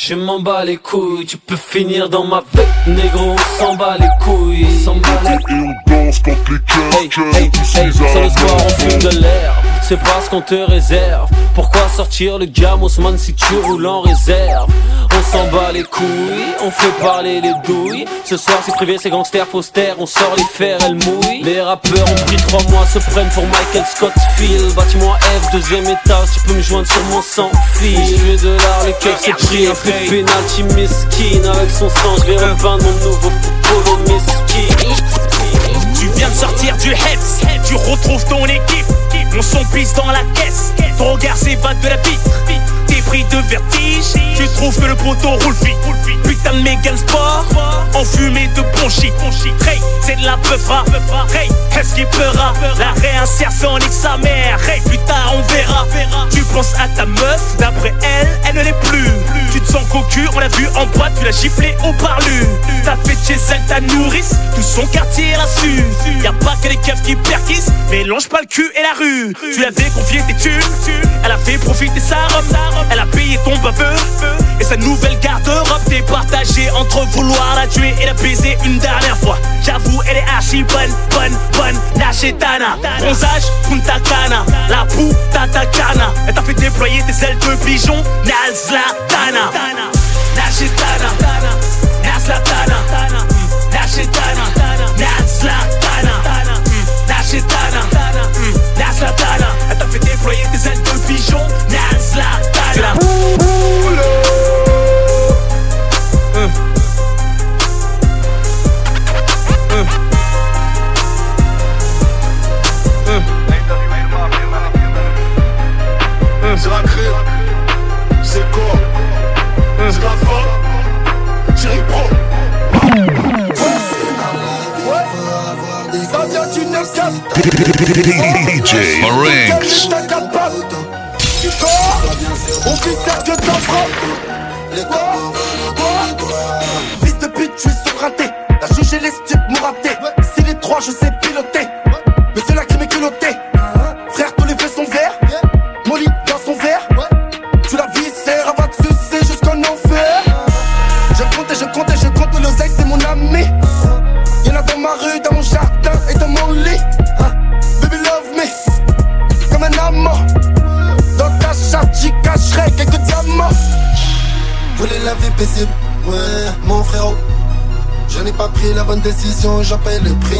Je m'en bats les couilles, tu peux finir dans ma vête, négro, on s'en bat les couilles, on s'en bat les couilles. Et on danse quand les cœurs, Hey, cœurs hey, sur le soir on fume de l'herbe. C'est pas ce qu'on te réserve. Pourquoi sortir le gamos man si tu roules en réserve? On s'en bat les couilles, on fait parler les douilles. Ce soir c'est privé, c'est gangster, faussaire On sort les fers, elles mouillent. Les rappeurs ont pris trois mois, se prennent pour Michael Scott Field Bâtiment F, deuxième étage, tu peux me joindre sur mon sans fil veux de l'art, les keufs c'est pris Un peu de penalty mesquine Avec son sang, je vais repeindre mon nouveau polo mesquine Tu viens de sortir du heads, tu retrouves ton équipe. Son glisse dans la caisse, ton regard s'évade de la vitre. Pris de vertige, tu trouves que le poteau roule vite. Putain de méga sport, enfumé de bon shit. Hey, c'est de la peufra. Hey, est-ce qu'il peura La réinsertion nique sa mère. Hey, putain, on verra. Tu penses à ta meuf, d'après elle, elle ne l'est plus. Tu te sens cocu, on l'a vu en boîte, tu l'as giflé au parlu. T'as fait chez elle ta nourrice, tout son quartier l'a su. Y'a pas que les keufs qui perquissent, mélange pas le cul et la rue. Tu l'avais confié tes thunes, elle a fait profiter sa robe. A payé ton baveux, et sa nouvelle garde-robe t'est partagée entre vouloir la tuer et la baiser une dernière fois. J'avoue, elle est archi bonne, bonne, bonne, la chétana. Bronzage, Punta Cana, la poux, tata cana. Elle t'a fait déployer tes ailes de pigeon, Nazlatana. Nazlatana, Nazlatana, Nazlatana, Nazlatana, Nazlatana, Nazlatana. Elle t'a fait déployer tes ailes de pigeon, Nazlatana. DJ Marinx. On Fils de pute, je suis surraté La juge les styles m'ont raté Si les trois, je sais piloter décision, j'en paye le prix.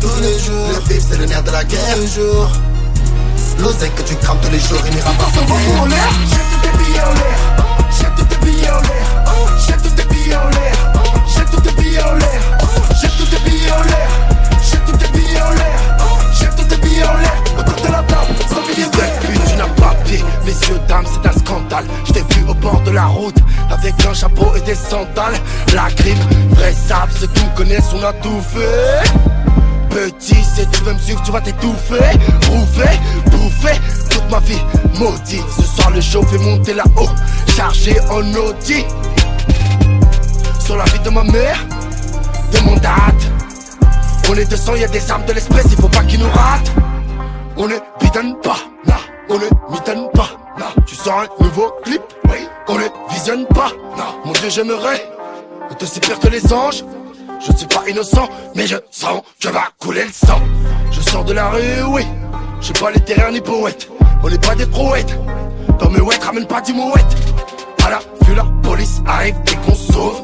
Tous les jours, le bif c'est le nerf de la guerre. Tous les jours, l'oseille que tu crames tous les jours, il n'ira pas. Jette en l'air, jette tous tes billets en l'air, jette tes billets en l'air, jette tes billets en l'air, jette tes billets en l'air, jette tes billets en l'air, jette tes billets en l'air, jette tes billets en l'air, autour de la tu n'as pas pied, messieurs, dames, c'est un scandale. Je t'ai vu au bord de la route, avec un chapeau et des sandales. La grippe, vrai savent, ceux qui me connaissent, on a tout fait. Petit, si tu veux me suivre, tu vas t'étouffer. Prouver, bouffer, toute ma vie maudit. Ce soir, le show fait monter là-haut, chargé en Audi. Sur la vie de ma mère, de mon date. On est 200, y a des armes de l'espèce, il faut pas qu'ils nous ratent. On ne bidonne pas. On ne mitonne pas, là. Tu sors un nouveau clip, oui. On ne visionne pas, non. Mon Dieu, j'aimerais aussi pire que les anges. Je ne suis pas innocent, mais je sens que va couler le sang. Je sors de la rue, oui. Je suis pas littéraire ni poète. On n'est pas des prouettes. Dans mes ouettes, ramène pas du mouette. À la vue, la police arrive et qu'on sauve.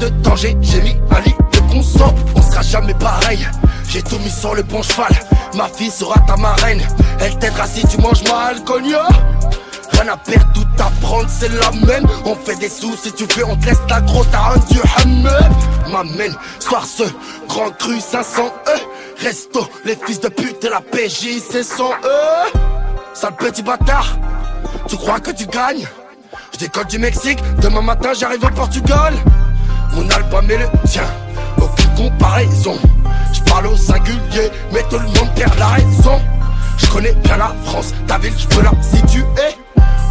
De danger, j'ai mis un lit de conso. On sera jamais pareil. J'ai tout mis sur le bon cheval. Ma fille sera ta marraine. Elle t'aidera si tu manges mal, cognac. Rien à perdre, tout à prendre, c'est la même. On fait des sous, si tu veux, on te laisse la grosse, t'as un dieu. M'amène, soir ce grand cru 500 E. Resto, les fils de pute et la PJ, c'est 100 E. Sale petit bâtard, tu crois que tu gagnes? Je décolle du Mexique, demain matin j'arrive au Portugal. Mon album est le tien, aucune comparaison. Je parle au singulier, mais tout le monde perd la raison. Je connais bien la France, ta ville, je peux la situer.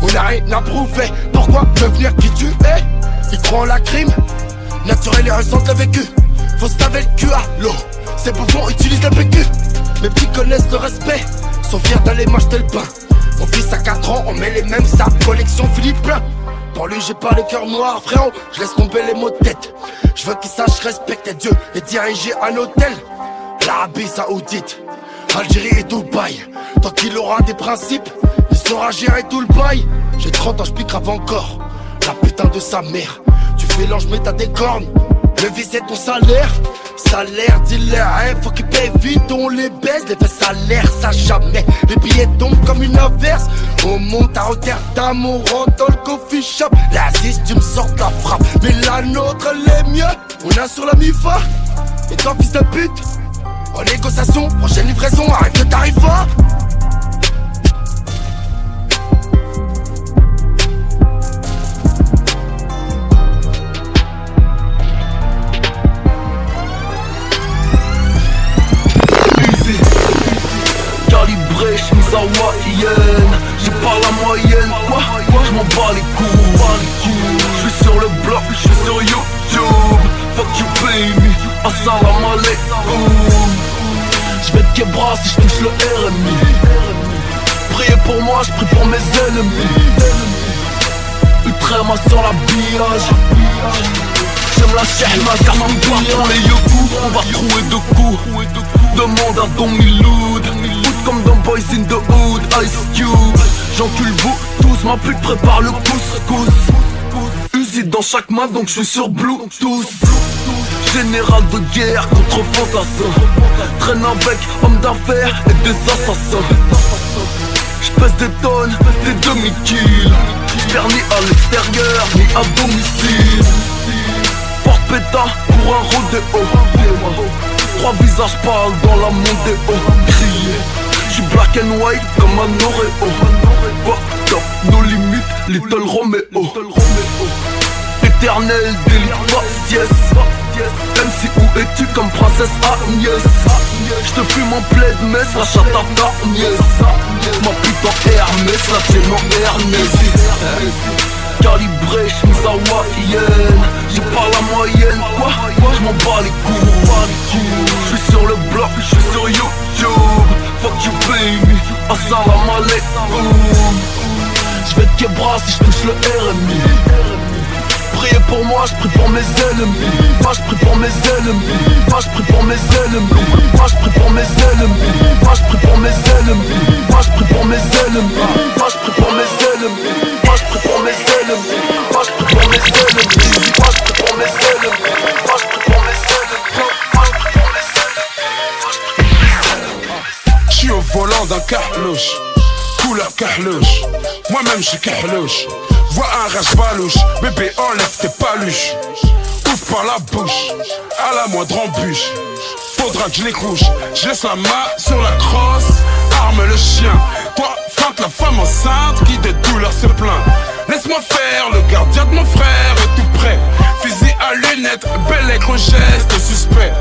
On n'a rien à prouver, pourquoi devenir qui tu es Ils croient en la crime, naturel et ressentent le vécu. Faut se laver le cul à l'eau, ces bouffons utilisent le PQ. Mes petits connaissent le respect, sont fiers d'aller m'acheter le pain. Mon fils a 4 ans, on met les mêmes sa collection Philippe. Pour lui, j'ai pas le cœur noir, frérot, je laisse tomber les mots de tête. Je veux qu'il sache respecter Dieu et diriger un hôtel. L'Arabie Saoudite, Algérie et Dubaï. Tant qu'il aura des principes, il saura gérer tout le bail. J'ai 30 ans, je grave encore. La putain de sa mère. Tu fais l'ange, mais t'as des cornes. Le vice c'est ton salaire. Salaire, dealer, hein, faut qu'il paye vite, on les baisse. Les faits salaire, ça jamais. Les billets tombent comme une averse. On monte à Rotterdam, on rentre dans le coffee shop. La tu me sors ta frappe. Mais la nôtre, elle est mieux. On a sur la MIFA. Et toi, fils de pute, en négociation, prochaine livraison, arrête de t'arriver. Hawaïennes J'ai pas la moyenne, quoi Je m'en bats les coups Je suis sur le bloc, je suis sur YouTube. Fuck you pay me, assalam alaikum. Je vais te québras si je touche le RMI Priez pour moi, je prie pour mes ennemis. Ultrama sur la billage. J'aime la shahma, car ma dans les yoku On va trouver de coups. Demande à Don Miloud comme dans Boys in the Hood Ice Cube. J'encule vous tous, ma pute prépare le couscous. Usine dans chaque main donc je suis sur Bluetooth. Général de guerre contre fantassins Traîne avec hommes d'affaires et des assassins. J'pèse des tonnes, des demi-kills. J'perds ni à l'extérieur, ni à domicile. Porte péta pour un rodéo. Trois visages pâles dans la mondéo Crié J'suis black and white comme un Oreo. Fucked up, nos limites, Little Romeo. Éternel délit faciès MC où es-tu comme princesse Agnès? J'te fume en plaid messe, la chatte à ta nièce. Ma putain Hermès, la tienne en Ernest Calibré, j'mise hawaïenne J'ai pas la moyenne, quoi? J'm'en bats les coups J'suis sur le bloc, j'suis sur YouTube Fuck you baby, assalam alaikum J'vais te québras si j'touche le RMI Priez pour moi, je prie pour mes ennemis Moi je prie pour mes ennemis Moi je prie pour mes ennemis Moi je prie pour mes ennemis Moi je prie pour mes ennemis Moi je prie pour mes ennemis Moi je prie pour mes ennemis Moi je prie pour mes ennemis Moi je prie pour mes ennemis Moi je prie pour mes ennemis volant d'un carlouche Couleur carlouche Moi-même j'suis carlouche Vois un rage balouche, bébé enlève tes paluches. Ouvre par la bouche, à la moindre embûche. Faudra que je les couche, je laisse la main sur la crosse. Arme le chien, toi feinte la femme enceinte qui de douleur se plaint. Laisse-moi faire, le gardien de mon frère. Est tout prêt. Fusil à lunettes, bel écran geste suspect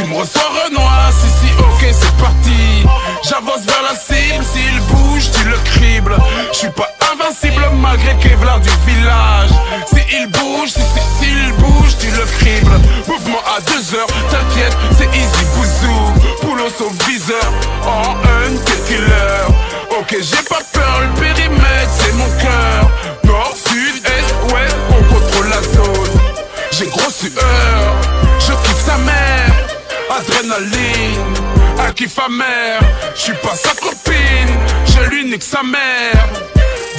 tu me reçois Renoir, si si ok c'est parti. J'avance vers la cible, s'il bouge tu le cribles. Je suis pas invincible malgré Kevlar du village. Si il bouge, si si s'il bouge tu le cribles. Mouvement à deux heures, t'inquiète c'est easy bouzou. Poulos au viseur, en un killer. Ok j'ai pas peur, le périmètre c'est mon cœur. Nord, sud, est, ouest, on contrôle la zone. J'ai gros sueur, Adrénaline, à qui fa mère J'suis pas sa copine, je lui nique sa mère.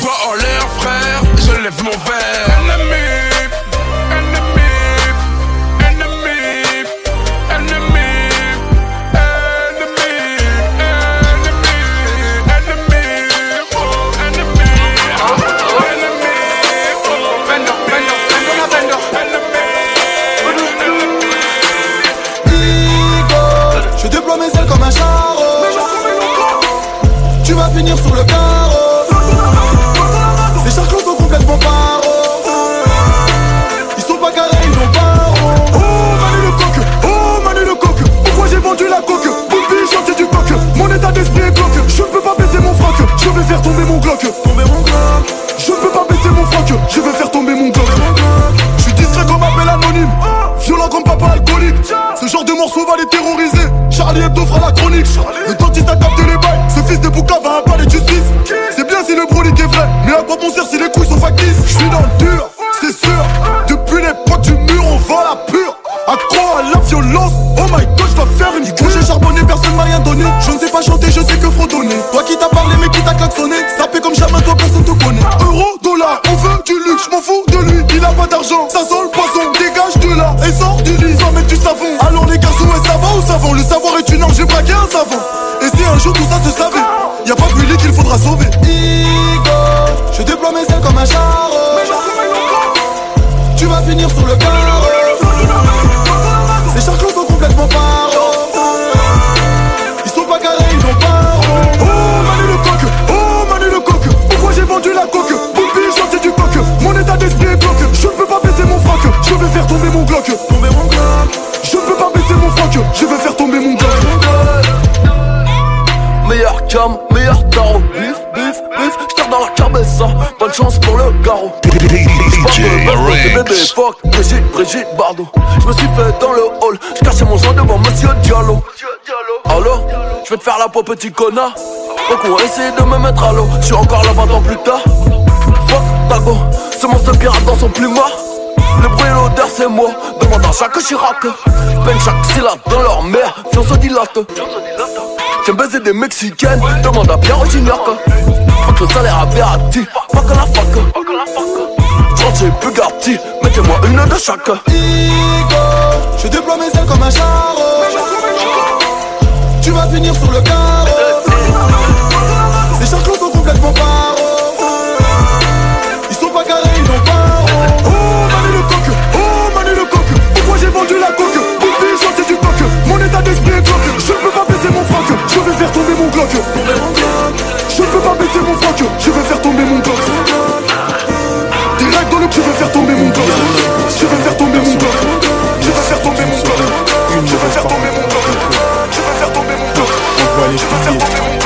Doigt en l'air frère, je lève mon verre dans la cabessa. Bonne chance pour le garrot. Bébé, fuck, Brigitte, Brigitte Bardot. J'me suis fait dans le hall, j'cachais mon joint devant Monsieur Diallo. Allo, j'vais te faire la peau, petit connard. Donc on va essayer de me mettre à l'eau. J'suis encore là 20 ans plus tard. Fuck, tago, ce monstre pirate dans son plumard. Le bruit et l'odeur c'est moi Demande à chaque Chirac Peine chaque syllabe dans leur mère Fion se dilate J'aime baiser des mexicaines. Demande à Pierre Gignac Fuck le salaire à Verratti Fuck la fuck. J'rentre chez Bugatti Mettez-moi une de chaque Igo Je déploie mes ailes comme un charreau Tu vas finir sur le carreau. Ces chaclos sont complètement paro Je vais faire tomber mon glock. Je peux pas baisser mon froc. Je vais faire tomber mon glock. Direct dans le je vais faire tomber mon glock. Je vais faire tomber mon glock. Je vais faire tomber mon glock. Je vais faire tomber mon glock. Je vais faire tomber mon glock. Je vais faire tomber mon glock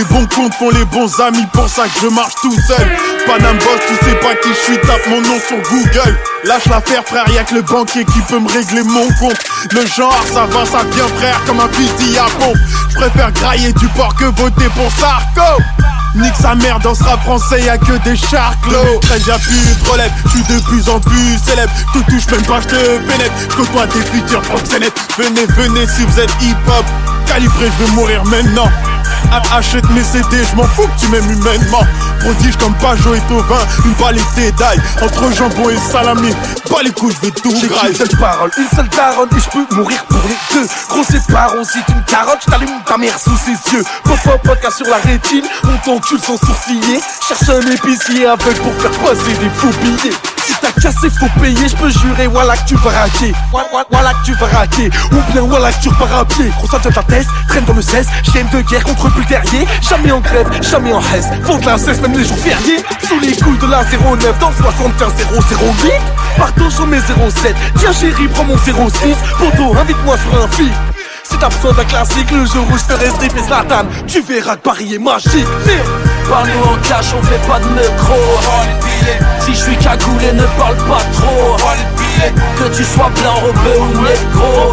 Les bons comptes font les bons amis, pour ça que je marche tout seul. Panam Boss, tu sais pas qui je suis, tape mon nom sur Google. Lâche l'affaire, frère, y'a que le banquier qui peut me régler mon compte. Le genre, ça va, ça vient, frère, comme un fusil à pompe. Je préfère grailler du porc que voter pour Sarko. Nique sa mère dans ce rap français, y'a que des charclos. Très de relève, je suis de plus en plus célèbre. Te touche même pas, je te pénètre. Je côtoie des futurs proxénètes. Venez, venez si vous êtes hip-hop. Calibré, je veux mourir maintenant. Achète mes CD, je m'en fous que tu m'aimes humainement. Prodige comme Pajot et Tovin, une palette d'ail. Entre jambon et salami, pas les couilles, je veux tout graille. qu'une seule parole, une seule daronne et je peux mourir pour les deux Gros c'est parents, si tu me carottes, j't'allume ta mère sous ses yeux pop podcast sur la rétine, on t'encule sans sourciller Cherche un épicier aveugle pour faire passer des faux billets si t'as cassé, faut payer, je peux jurer, voilà que tu vas raquer. Voilà, que tu vas raquer. Ou bien voilà que tu repars à pied. Gros ça vient ta tête, traîne dans le 16. J'aime de guerre contre le terrier. Jamais en grève, jamais en. Font de la cesse, même les jours fériés. Sous les couilles de la 09 dans le 75 008. Partons sur mes 07. Tiens chérie, prends mon 06. Poto, invite-moi sur un film. Si t'as besoin d'un classique, le jour où je te reste et Zlatan, tu verras que Paris est magique. Parle-nous en cash, on fait pas de métro. Si je suis cagoulé, ne parle pas trop. Que tu sois blanc, rebeu ou négro.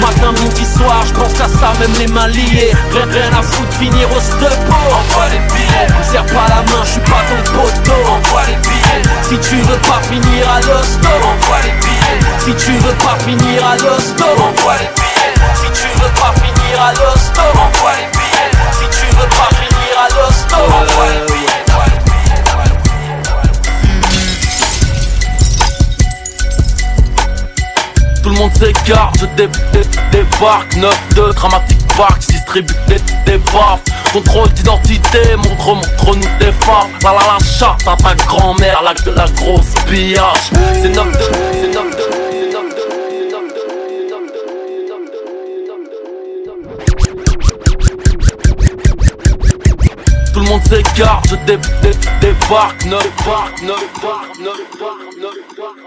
Matin, midi, soir, je pense qu'à ça, même les mains liées. Rien, rien à foutre, finir au stepo. Envoie les billets. Serre pas la main, je suis pas ton poteau. Envoie les billets. Si tu veux pas finir à l'hosto, envoie les billets. Si tu veux pas finir à l'hosto, envoie les billets. Si tu veux pas finir à l'hosto, envoie les billets. Si tu veux pas finir à l'hosto, envoie les billets. Tout le monde s'écarte, je dé dé débarque. 9-2, dramatique park, distribue des, des baffes. Contrôle d'identité, montre, montre-nous tes faves La la la charte à ta grand-mère, de la grosse pillage. C'est 9-2, c'est 9-2 Tout le monde s'écarte, je dé dé débarque 9 barques, 9 barques, 9 barques, 9 barques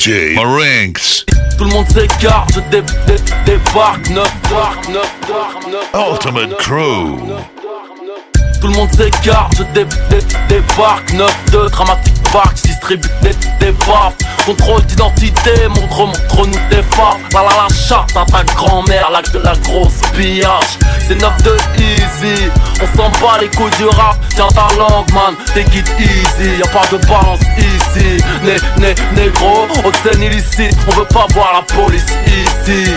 DJ Marinx. Tout le monde s'écarte, je dé dé débarque 9 barques, 9 barques, 9 Ultimate Crew. Tout le monde s'écarte, je dé dé débarque 9-2, dramatique park, distribue des, des baffes. Contrôle d'identité, montre, montre-nous tes faves La la la charte à ta grand-mère, l'acte de la grosse pillage. C'est 9-2 easy, on s'en bat les couilles du rap. Tiens ta langue man, t'es guide easy. Y'a pas de balance ici, né, né, négro Haute scène illicite, on veut pas voir la police ici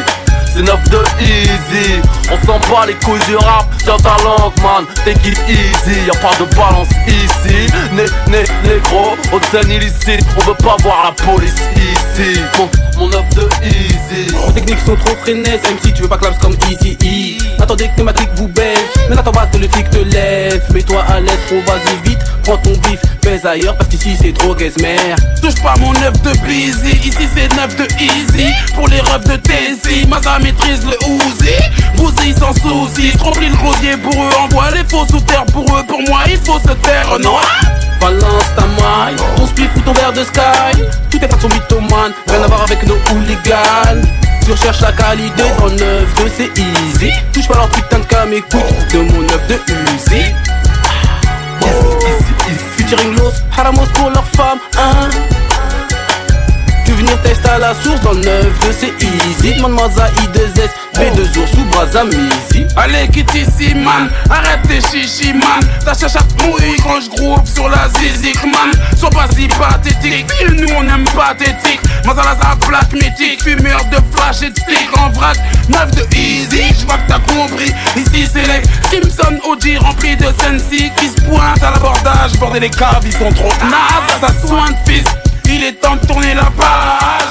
c'est 9 de easy. On s'en bat les couilles du rap Tiens ta langue man. Take it easy. Y'a pas de balance ici. Né, né, négro Haute illicite. On veut pas voir la police ici. Mon, mon 9 de easy. Vos techniques sont trop freinées, même si tu veux pas claps comme Easy E. Attendez que ma clique vous baisse, mais n'attends pas que le flic te lève. Mets-toi à l'aise, trop vas-y vite, prends ton bif, pèse ailleurs. Parce qu'ici c'est trop mère Touche pas mon 9 de busy, ici c'est 9 de easy. Pour les refs de Tessie, Maza maîtrise le Uzi. Bousille sans souci, remplis le rosier pour eux. Envoie les faux sous terre pour eux, pour moi il faut se taire, non. Balance ta maille, ton spliff ou ton verre de sky. Toutes tes façons mythomanes, rien à voir avec nos hooligans. tu recherches la qualité dans 9 de c'est easy. Touche pas leur putain de cam écoute de mon 9 de Uzi. Featuring Los Haramos pour leurs femmes hein venir tester à la source dans le 9 de c'est easy Demande-moi I2S, B2 ours ou Brazamizi Allez quitte ici man, arrête tes chichi man. Ta chatte mouille quand je groove sur la zizik man. Sois pas si pathétique, nous on aime pathétique. Mazala sa black mythique, fumeur de flash et de stick en vrac 9 de easy, j'vois que t'as compris. Ici c'est les Simpson OG remplis de Sensi Qui se pointent à l'abordage, bordel les caves ils sont trop nazes. Ça soigne fils il est temps de tourner la page.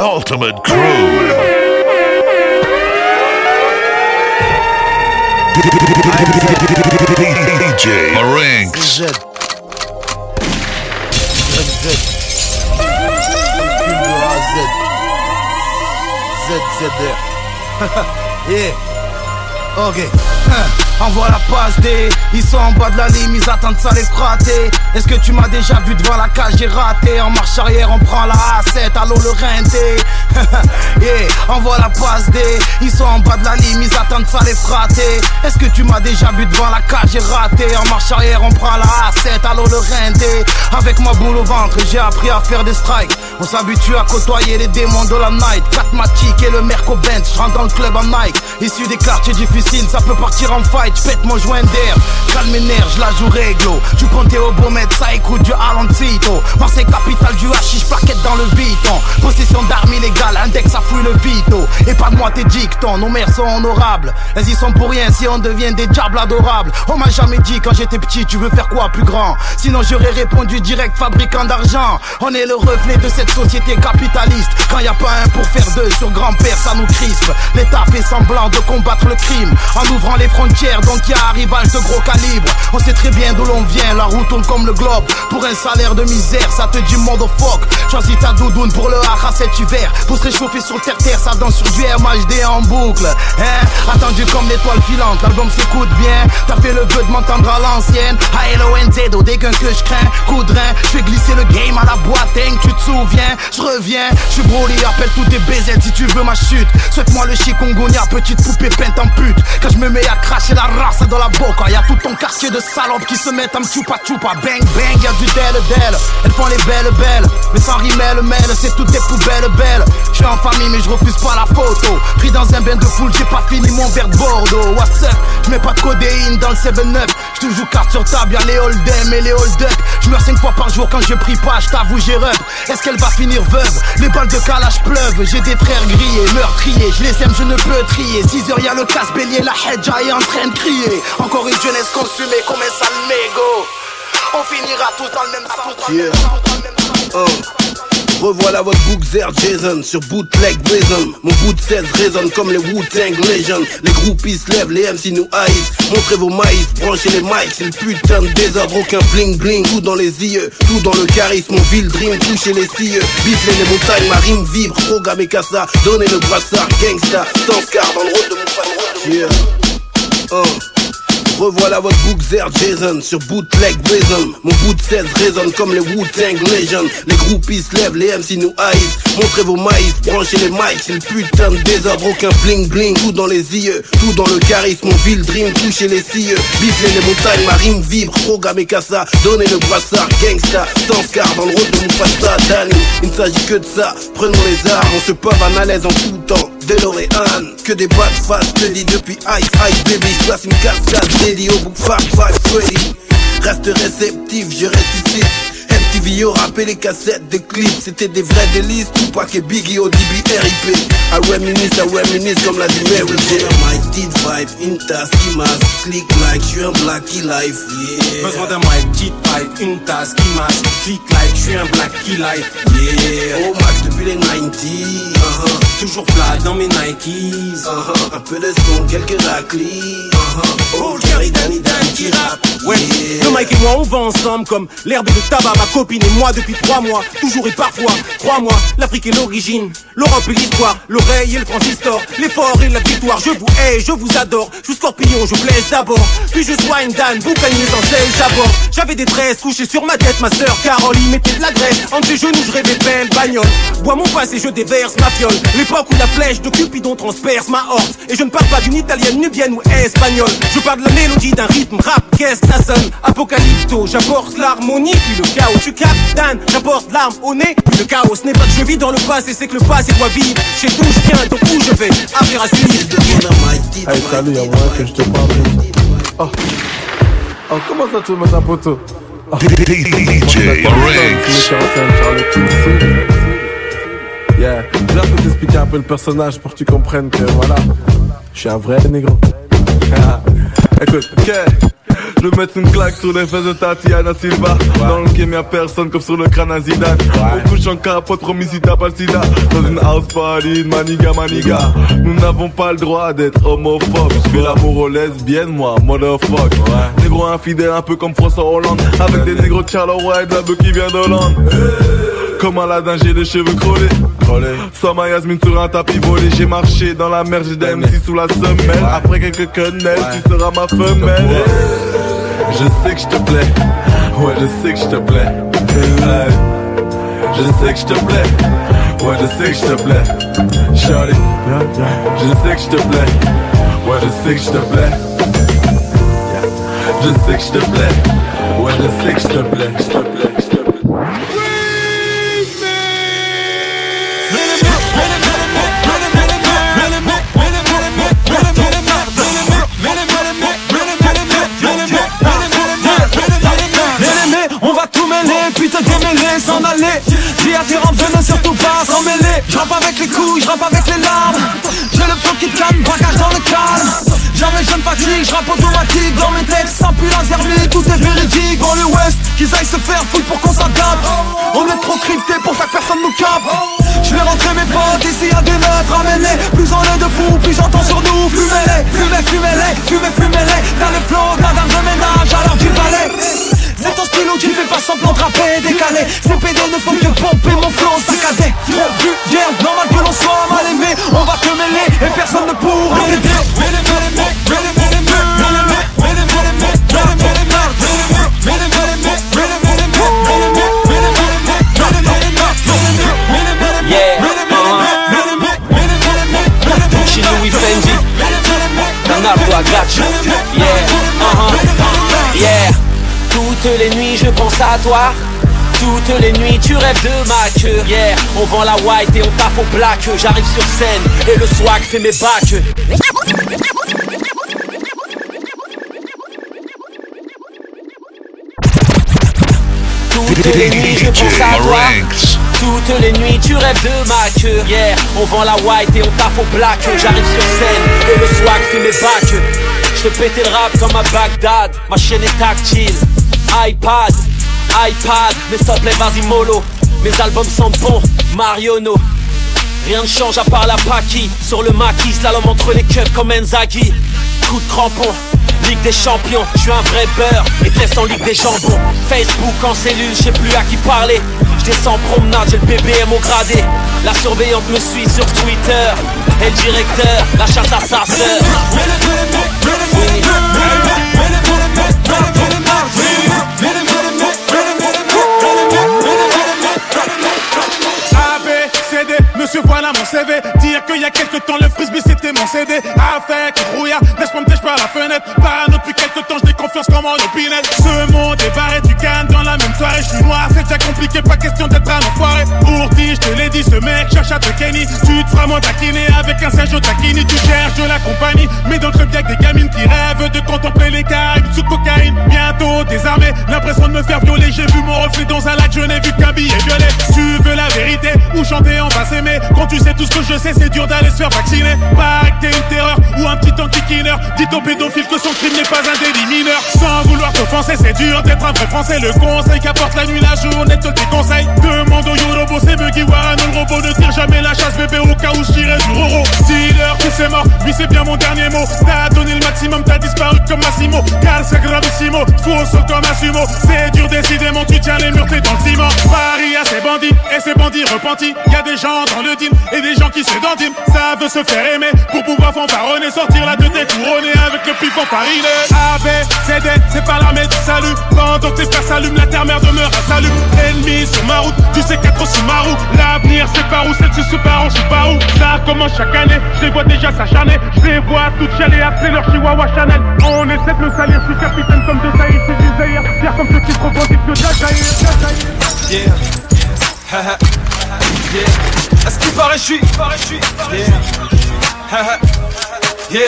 Ultimate Crew. DJ Marinx. Z. ZZR. yeah. Ok. Envoie la passe D, ils sont en bas de la ligne, ils attendent ça les frater. Est-ce que tu m'as déjà vu devant la cage, j'ai raté. En marche arrière, on prend la A7, allô le renté. yeah, envoie la passe D, ils sont en bas de la ligne, ils attendent ça les frater. Est-ce que tu m'as déjà vu devant la cage, j'ai raté. En marche arrière, on prend la A7, allô le. Avec ma boule au ventre, j'ai appris à faire des strikes. On s'habitue à côtoyer les démons de la night. 4 Matic et le Merco Benz, je rentre dans le club en Nike. Issu des quartiers difficiles, ça peut partir en fight. J'pète mon joint d'air, calme mes nerfs, je la joue réglo. Tu comptais au beau maître, ça écoute du Aloncito. Marseille capitale du hashish, plaquette dans le Viton. Possession d'armes illégales, index ça fouille le Vito. Et pas de moi tes dictons, nos mères sont honorables. Elles y sont pour rien si on devient des diables adorables. On m'a jamais dit quand j'étais petit, tu veux faire quoi plus grand? Sinon j'aurais répondu direct fabricant d'argent. On est le reflet de cette société capitaliste. Quand y a pas un pour faire deux sur grand-père, ça nous crispe. L'État fait semblant de combattre le crime en ouvrant les frontières, donc y a arrivage de gros calibre. On sait très bien d'où l'on vient, la route tourne comme le globe. Pour un salaire de misère, ça te dit fuck Choisis ta doudoune pour le hara cet hiver. Pour se réchauffer sur terre-terre, ça danse sur du MHD en boucle. Hein Attendu comme l'étoile filante, l'album s'écoute bien. T'as fait le vœu de m'entendre à l'ancienne. A-L-O-N-Z, dès qu'un que je crains, coup. Je fais glisser le game à la boîte, hein, tu te souviens. Je reviens, je suis Broly, appelle tous tes BZ si tu veux ma chute. Souhaite-moi le chikungunya, petite poupée peinte en pute. Quand je me mets à cracher la race dans la boca, y'a tout ton quartier de salopes qui se mettent à me chupa chupa. Bang bang, y'a du del del. Elles font les belles belles, mais sans rimer le mêle, c'est toutes des poubelles belles. Je suis en famille, mais je refuse pas la photo. Pris dans un bain de foule, j'ai pas fini mon verre de Bordeaux. What's up? Je mets pas de codéine dans le 7-up. Je te joue carte sur table, y'a les hold'em et les hold-up. Je meurs 5 fois par jour quand je prie pas, je t'avoue, j'ai rep. Est-ce qu'elle va finir veuve? Les balles de calage pleuvent, j'ai des frères grillés, meurtriers. Je les aime, je ne peux trier. 6 heures, y'a le casse bélier, la hedja est en train de crier. Encore une jeunesse consumée comme un sale mégot. On finira tous dans le même sang. Revoilà votre bookzer Jason sur bootleg Rhythm Mon bout de 16 résonne comme les Wu-Tang Legend Les groupies se lèvent, les MC nous haïssent. Montrez vos maïs, branchez les mics C'est le putain de désordre, aucun bling bling Tout dans les yeux, tout dans le charisme. Mon ville dream, touchez les cieux. Bifler les montagnes, ma rime vibre. Programme et cassa, donnez le brassard Gangsta, sans scar dans le rôle de mon fan Yeah. Oh Revoilà votre bookzer Jason sur bootleg Rhythm Mon bout de 16 résonne comme les Wu-Tang Legend Les groupies se lèvent, les MC nous haïssent. Montrez vos maïs, branchez les mics C'est le putain de désordre, aucun bling bling Tout dans les yeux, tout dans le charisme. Mon ville dream, touchez les cieux. Bifler les montagnes, ma rime vibre. Programme et cassa, donnez le brassard. Gangsta, sans scar dans le rôle de Mufasa Danny, il ne s'agit que de ça Prenons les armes, on se pave à l'aise en tout temps DeLorean, que des boîtes face te dis depuis Ice Ice Baby Place une cascade dédiée au book Fab Five Freddy Reste réceptif, je ressuscite MTV au rappé les cassettes de clips. C'était des vrais délices. Tupac et Biggie au DB RIP I reminisce, I reminisce comme l'a dit Mary J deep vibe, une tasse qui masse Click like, je suis un blacky life, yeah. Besoin d'un mic, petite pipe, une tasse qui masse Click like, je suis un blacky life, yeah. Au max depuis les 90s uh-huh. Toujours flat dans mes Nikes. Uh-huh. Un peu de son, quelques raclis. Uh-huh. Oh, Jerry Danny Dan qui rappe. Ouais, le Mike et moi on va ensemble comme l'herbe de tabac, ma copine et moi depuis trois mois, toujours et parfois, crois-moi, l'Afrique est l'origine, l'Europe est l'histoire, l'oreille et le transistor, l'effort et la victoire, je vous hais, je vous adore, je suis scorpion, je blesse d'abord, puis je soigne Dan, boucagne sans sel, j'aborde, j'avais des tresses couchées sur ma tête, ma sœur Caroline mettait de la graisse, entre ses genoux je rêvais belle bagnole, bois mon passé, je déverse ma fiole, l'époque où la flèche de Cupidon transperce ma horte, et je ne parle pas d'une italienne, nubienne ou espagnole, je parle de la mélodie d'un rythme rap, qu'est-ce que sonne, apocalypto, j'apporte l'harmonie, puis le chaos, tu captes Dan, j'apporte l'arme au nez, puis le chaos, ce n'est pas que je vis dans le passé, c'est que le passé doit vivre, je sais d'où je viens, donc où je vais, à suivre. Hey, salut, y'a moyen que je te parle. Oh. Oh, comment ça tu veux mettre un poteau oh. DJ Marinx. Yeah, je vais t'expliquer un peu le personnage pour que tu comprennes que voilà, je suis un vrai négro. Écoute, ok. Je vais mettre une claque sur les fesses de Tatiana Silva. Dans le game y'a personne comme sur le crâne à Zidane. On couche en capote, promis si t'as pas le sida. Dans une house party maniga maniga. Nous n'avons pas le droit d'être homophobes. Je fais l'amour aux lesbiennes moi, motherfuck. Négro infidèle un peu comme François Hollande. Avec des négros de Charleroi et de la qui vient d'Hollande comme Aladdin, j'ai les cheveux crôlés. Sans ma Yasmine sur un tapis volé, j'ai marché dans la mer, j'ai des MC sous la semelle. Après quelques quenelles, tu seras ma femelle. Je sais que je te plais, ouais, je sais que je te plais. Je sais que je te plais, ouais, je sais que je te plais. Shawty, je sais que je te plais, ouais, je sais que je te plais. Je sais que je te plais, ouais, je sais que je te plais. Te démêler, s'en aller. Dis à tes de ne surtout pas s'en mêler. J'rappe avec les couilles, j'rappe avec les larmes. J'ai le flow qui te calme, braquage dans le calme. Jamais je ne fatigue, j'rappe automatique dans mes textes, sans plus laser, tout est véridique. Dans le West, qu'ils aillent se faire foutre pour qu'on s'adapte. On est trop crypté pour faire personne nous capte. Je vais rentrer mes potes, ici y'a des meufs, ramenez Plus on est de fous, plus j'entends sur nous. Fumez-les, fumez, fumez-les, fumez, fumez-les. Dans le flow, madame de ménage, à l'heure du balai. C'est ton stylo qui fait pas semblant de rapper décalé Ces PD ne font que pomper mon flow saccadé Trop vulgaire, normal que l'on soit mal aimé On va te mêler et personne ne pourra t'aider Yeah, Leonardo I got you uh-huh Yeah Toutes les nuits je pense à toi. Toutes les nuits tu rêves de ma queue Yeah, on vend la white et on tape au black. J'arrive sur scène et le swag fait mes bacs. Toutes les nuits je pense à toi. Toutes les nuits tu rêves de ma queue Yeah, on vend la white et on tape au black. J'arrive sur scène et le swag fait mes bacs. Je te pétais le rap comme à Bagdad. Ma chaîne est tactile iPad, iPad Mais te plaît vas-y mollo Mes albums sont bons, Mariono Rien ne change à part la paki Sur le maquis, slalom entre les keufs comme Enzaghi Coup de crampon Ligue des champions, je suis un vrai beurre Et test en Ligue des jambons Facebook en cellule, je sais plus à qui parler Je descends en promenade, j'ai le BBM au gradé La surveillante me suit sur Twitter Et le directeur, la chasse à sa sœur Voilà mon CV Dire qu'il y a quelques temps le frisbee c'était mon CD Avec rouillard, laisse-moi me tèche par la fenêtre. Parano depuis quelques temps, j'ai confiance comme en opinette Ce monde est barré, tu cannes dans la même soirée. Je suis noir, c'est déjà compliqué, pas question d'être un enfoiré Ourti, je te l'ai dit, ce mec cherche à te kenny Tu te feras moins taquiner avec un Sergio Tacchini Tu cherches de la compagnie, mais dans le club y'a des gamines qui rêvent de contempler les Caraïbes sous cocaïne. Bientôt désarmé, l'impression de me faire violer. J'ai vu mon reflet dans un lac, je n'ai vu qu'un billet violet. Tu veux la vérité ou chanter en basse aimé Quand tu sais tout ce que je sais, c'est dur d'aller se faire vacciner Pareil que t'es une terreur ou un petit anti-kineur Dis ton pédophile que son crime n'est pas un délit mineur Sans vouloir t'offenser, c'est dur d'être un vrai français Le conseil qu'apporte la nuit, la journée te le déconseille Demande au Yorobo, c'est Buggy le robot Ne tire jamais la chasse bébé au cas où je tirais du roro Dealer, tu c'est mort, lui c'est bien mon dernier mot. T'as donné le maximum, t'as disparu comme Massimo. Car c'est gravissimo, au sol comme un. C'est dur décidément, tu tiens les murs, t'es dans le ciment. Paris a ses bandits et ses bandits repentis. Y des gens dans le et des gens qui se dentiment. Ça veut se faire aimer pour pouvoir fanfaronner, sortir la tête couronnée avec le pif fariné. A, B, C, D, c'est pas l'armée du salut. Pendant que tes frères s'allument, la terre-mère demeure un salut. Ennemi sur ma route, tu sais qu'être sous ma roue. L'avenir c'est par où, celle-ci se part en pas où. Ça commence chaque année, je les vois déjà s'acharner. Je les vois toutes chialer, appeler leur chihuahua Chanel. On essaie de le salir, je suis capitaine comme de Saïd, c'est du. Fier comme ce titre rebondit que Jajaïr. Yeah. yeah. Est-ce qu'il paraît, je suis. Yeah. yeah.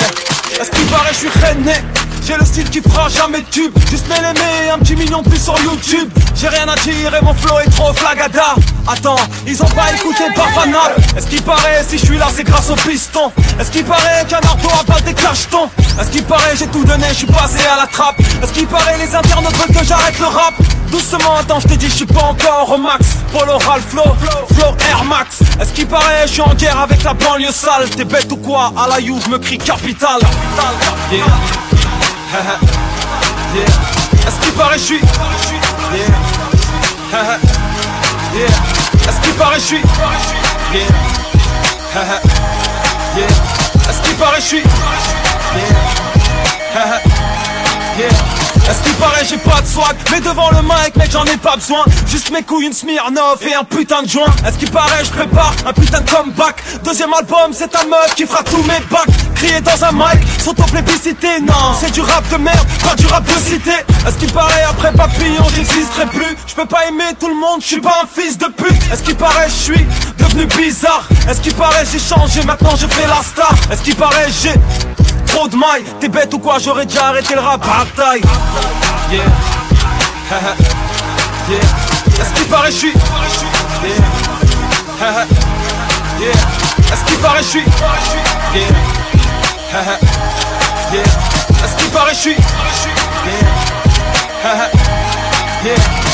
Est-ce qu'il paraît, je suis rené? J'ai le style qui fera jamais de tube. Juste mes un petit million de plus sur YouTube. J'ai rien à dire et mon flow est trop flagada. Attends, ils ont pas écouté Bafana Est-ce qu'il paraît si je suis là c'est grâce au piston? Est-ce qu'il paraît qu'un ardo a pas des cachetons? Est-ce qu'il paraît j'ai tout donné, je suis passé à la trappe? Est-ce qu'il paraît les internautes veulent que j'arrête le rap? Doucement, attends, je t'ai dit, je suis pas encore au max. Polo Ralph Flow, Flow Air Max. Est-ce qu'il paraît, je suis en guerre avec la banlieue sale? T'es bête ou quoi? À la you, je me crie capital. Est-ce qu'il paraît, je suis Est-ce qu'il paraît, je suis Est-ce qu'il paraît, je est-ce qu'il paraît j'ai pas de swag? Mais devant le mic mec j'en ai pas besoin. Juste mes couilles, une Smirnoff et un putain de joint. Est-ce qu'il paraît je prépare un putain de comeback? Deuxième album c'est ta meuf qui fera tous mes bacs. Crier dans un mic, sans plébiscité Non. C'est du rap de merde, pas du rap de cité. Est-ce qu'il paraît après papillon j'existerai plus? Je peux pas aimer tout le monde, je suis pas un fils de pute. Est-ce qu'il paraît je suis devenu bizarre? Est-ce qu'il paraît j'ai changé maintenant je fais la star? Est-ce qu'il paraît j'ai trop de mailles. T'es bête ou quoi j'aurais déjà arrêté le rap. Bataille Yeah. Yeah. Est-ce qu'il paraît je suis Yeah. Yeah. Est-ce qu'il paraît je suis Yeah. Yeah. Est-ce qu'il paraît je suis Yeah. Yeah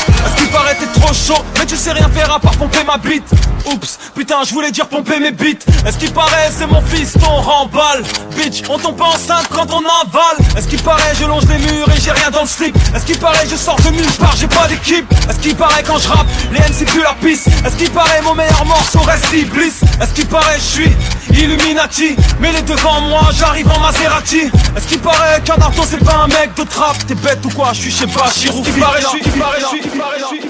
qu'il paraît t'es trop chaud Mais tu sais rien faire à part pomper ma bite. Oups, putain je voulais dire pomper mes bites. Est-ce qu'il paraît c'est mon fils ton remballe? Bitch, on tombe pas enceinte quand on avale. Est-ce qu'il paraît je longe les murs et j'ai rien dans le slip? Est-ce qu'il paraît je sors de nulle part, j'ai pas d'équipe? Est-ce qu'il paraît quand je rappe, les MC plus la piste Est-ce qu'il paraît mon meilleur morceau reste Iblis? Est-ce qu'il paraît je suis Illuminati Mais les devant moi, j'arrive en Maserati. Est-ce qu'il paraît qu'un arto c'est pas un mec de trap? T'es bête ou quoi, je suis chez Bachir ou Qui paraît, je suis, paraît, je suis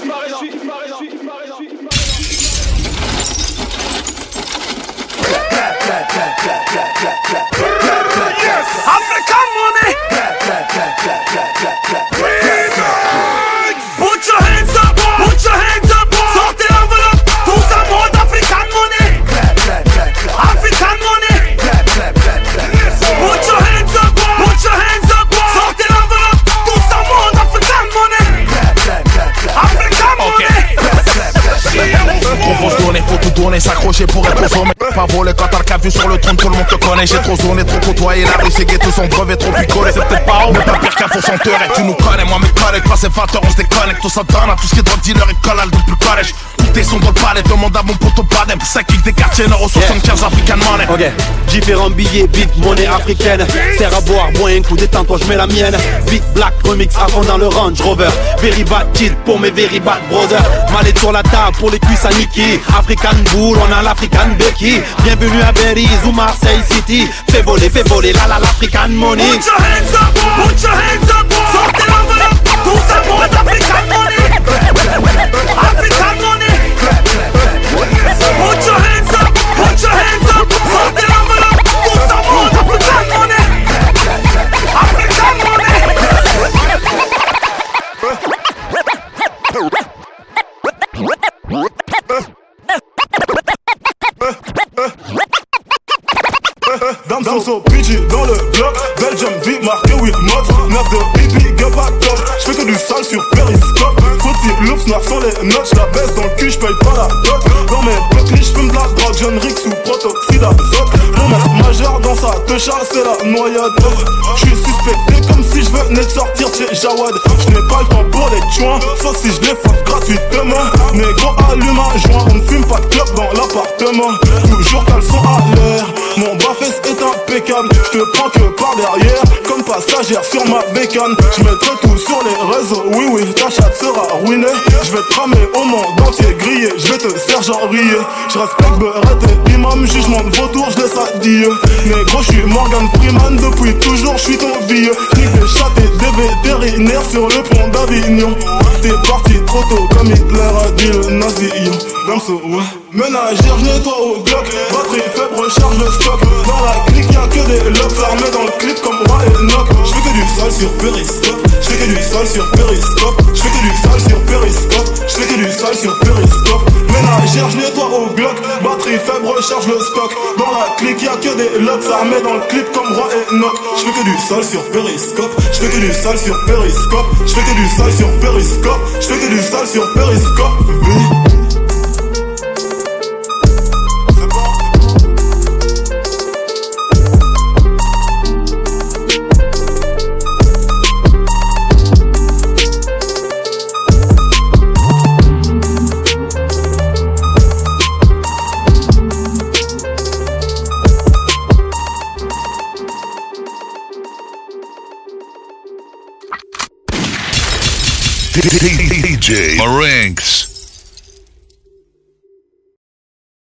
s'accrocher pour être consommé. Pas voler quand t'as le cap vu sur le trône, tout le monde te connaît. J'ai trop zoné, trop côtoyé, la rue, ces ghettos sont brevets, trop picolés. C'est peut-être pas haut, mais pas pire qu'un faux chanteur. Et tu nous connais, moi mes collègues, pas ces facteurs, on se déconnecte. Tout ça donne à tout ce qui est drug dealer et collal depuis le collège. Tout des sons dans le palais, demande à mon poteau Badem. Ça kick des quartiers nord au 75 African Money. Ok, différents billets, big monnaie africaine. Serre à boire, bois un coup, détends-toi, je mets la mienne. Big black remix fond dans le Range Rover. Very bad kill pour mes very bad brothers. Mallette sur la table pour les cuisses à Niki. African Bull, on a l'African Becky. Bienvenue à Belize ou Marseille City. Fais voler, fais voler, la la l'African Money. Put your hands up, put your hands up. Sortez l'enveloppe, tout ça mode African money. African Faut-il loops noir sur les notes J'la baisse dans le cul, j'paye pas la dot Dans mes blocs, j'fume de la drogue John Rick sous protoxyde d'azote Mon mec majeur dans sa techa, c'est la noyade. J'suis suspecté comme si j'venais de sortir chez Jawad. J'n'ai pas le temps pour les joints Sauf si j'les fuck gratuitement. Négro allume un joint On ne fume pas de clope dans l'appartement. Toujours caleçon à l'air Mon bas-fesse est je te prends que par derrière, comme passagère sur ma bécane. Je mettrai tout sur les réseaux, oui, oui, ta chatte sera ruinée. Je vais te cramer au monde entier, grillé, je vais te faire genriller. Je respecte Beret et imam, jugement de vautour, je laisse à Dieu. Mais gros, je suis Morgan Freeman, depuis toujours, je suis ton vieux. Nique des chats et des vétérinaires sur le pont d'Avignon. T'es parti trop tôt, comme Hitler a dit le nazi. Damso, ouais. Ménagère, je nettoie au Glock Batterie faible, recharge le stock. Dans la clique y'a que des locks Armés dans le clip comme Roy et Nock J'fais que du sale sur Periscope. J'fais que du sale sur Periscope. J'fais que du sale sur Periscope. J'fais que du sale sur Periscope. Ménagère, je nettoie au Glock Batterie faible, recharge le stock. Dans la clique y'a que des locks Armés dans le clip comme Roy et Nock J'fais que du sale sur Periscope. J'fais que du sale sur Periscope. J'fais que du sale sur Periscope. J'fais que du sale sur Periscope DJ Marinx.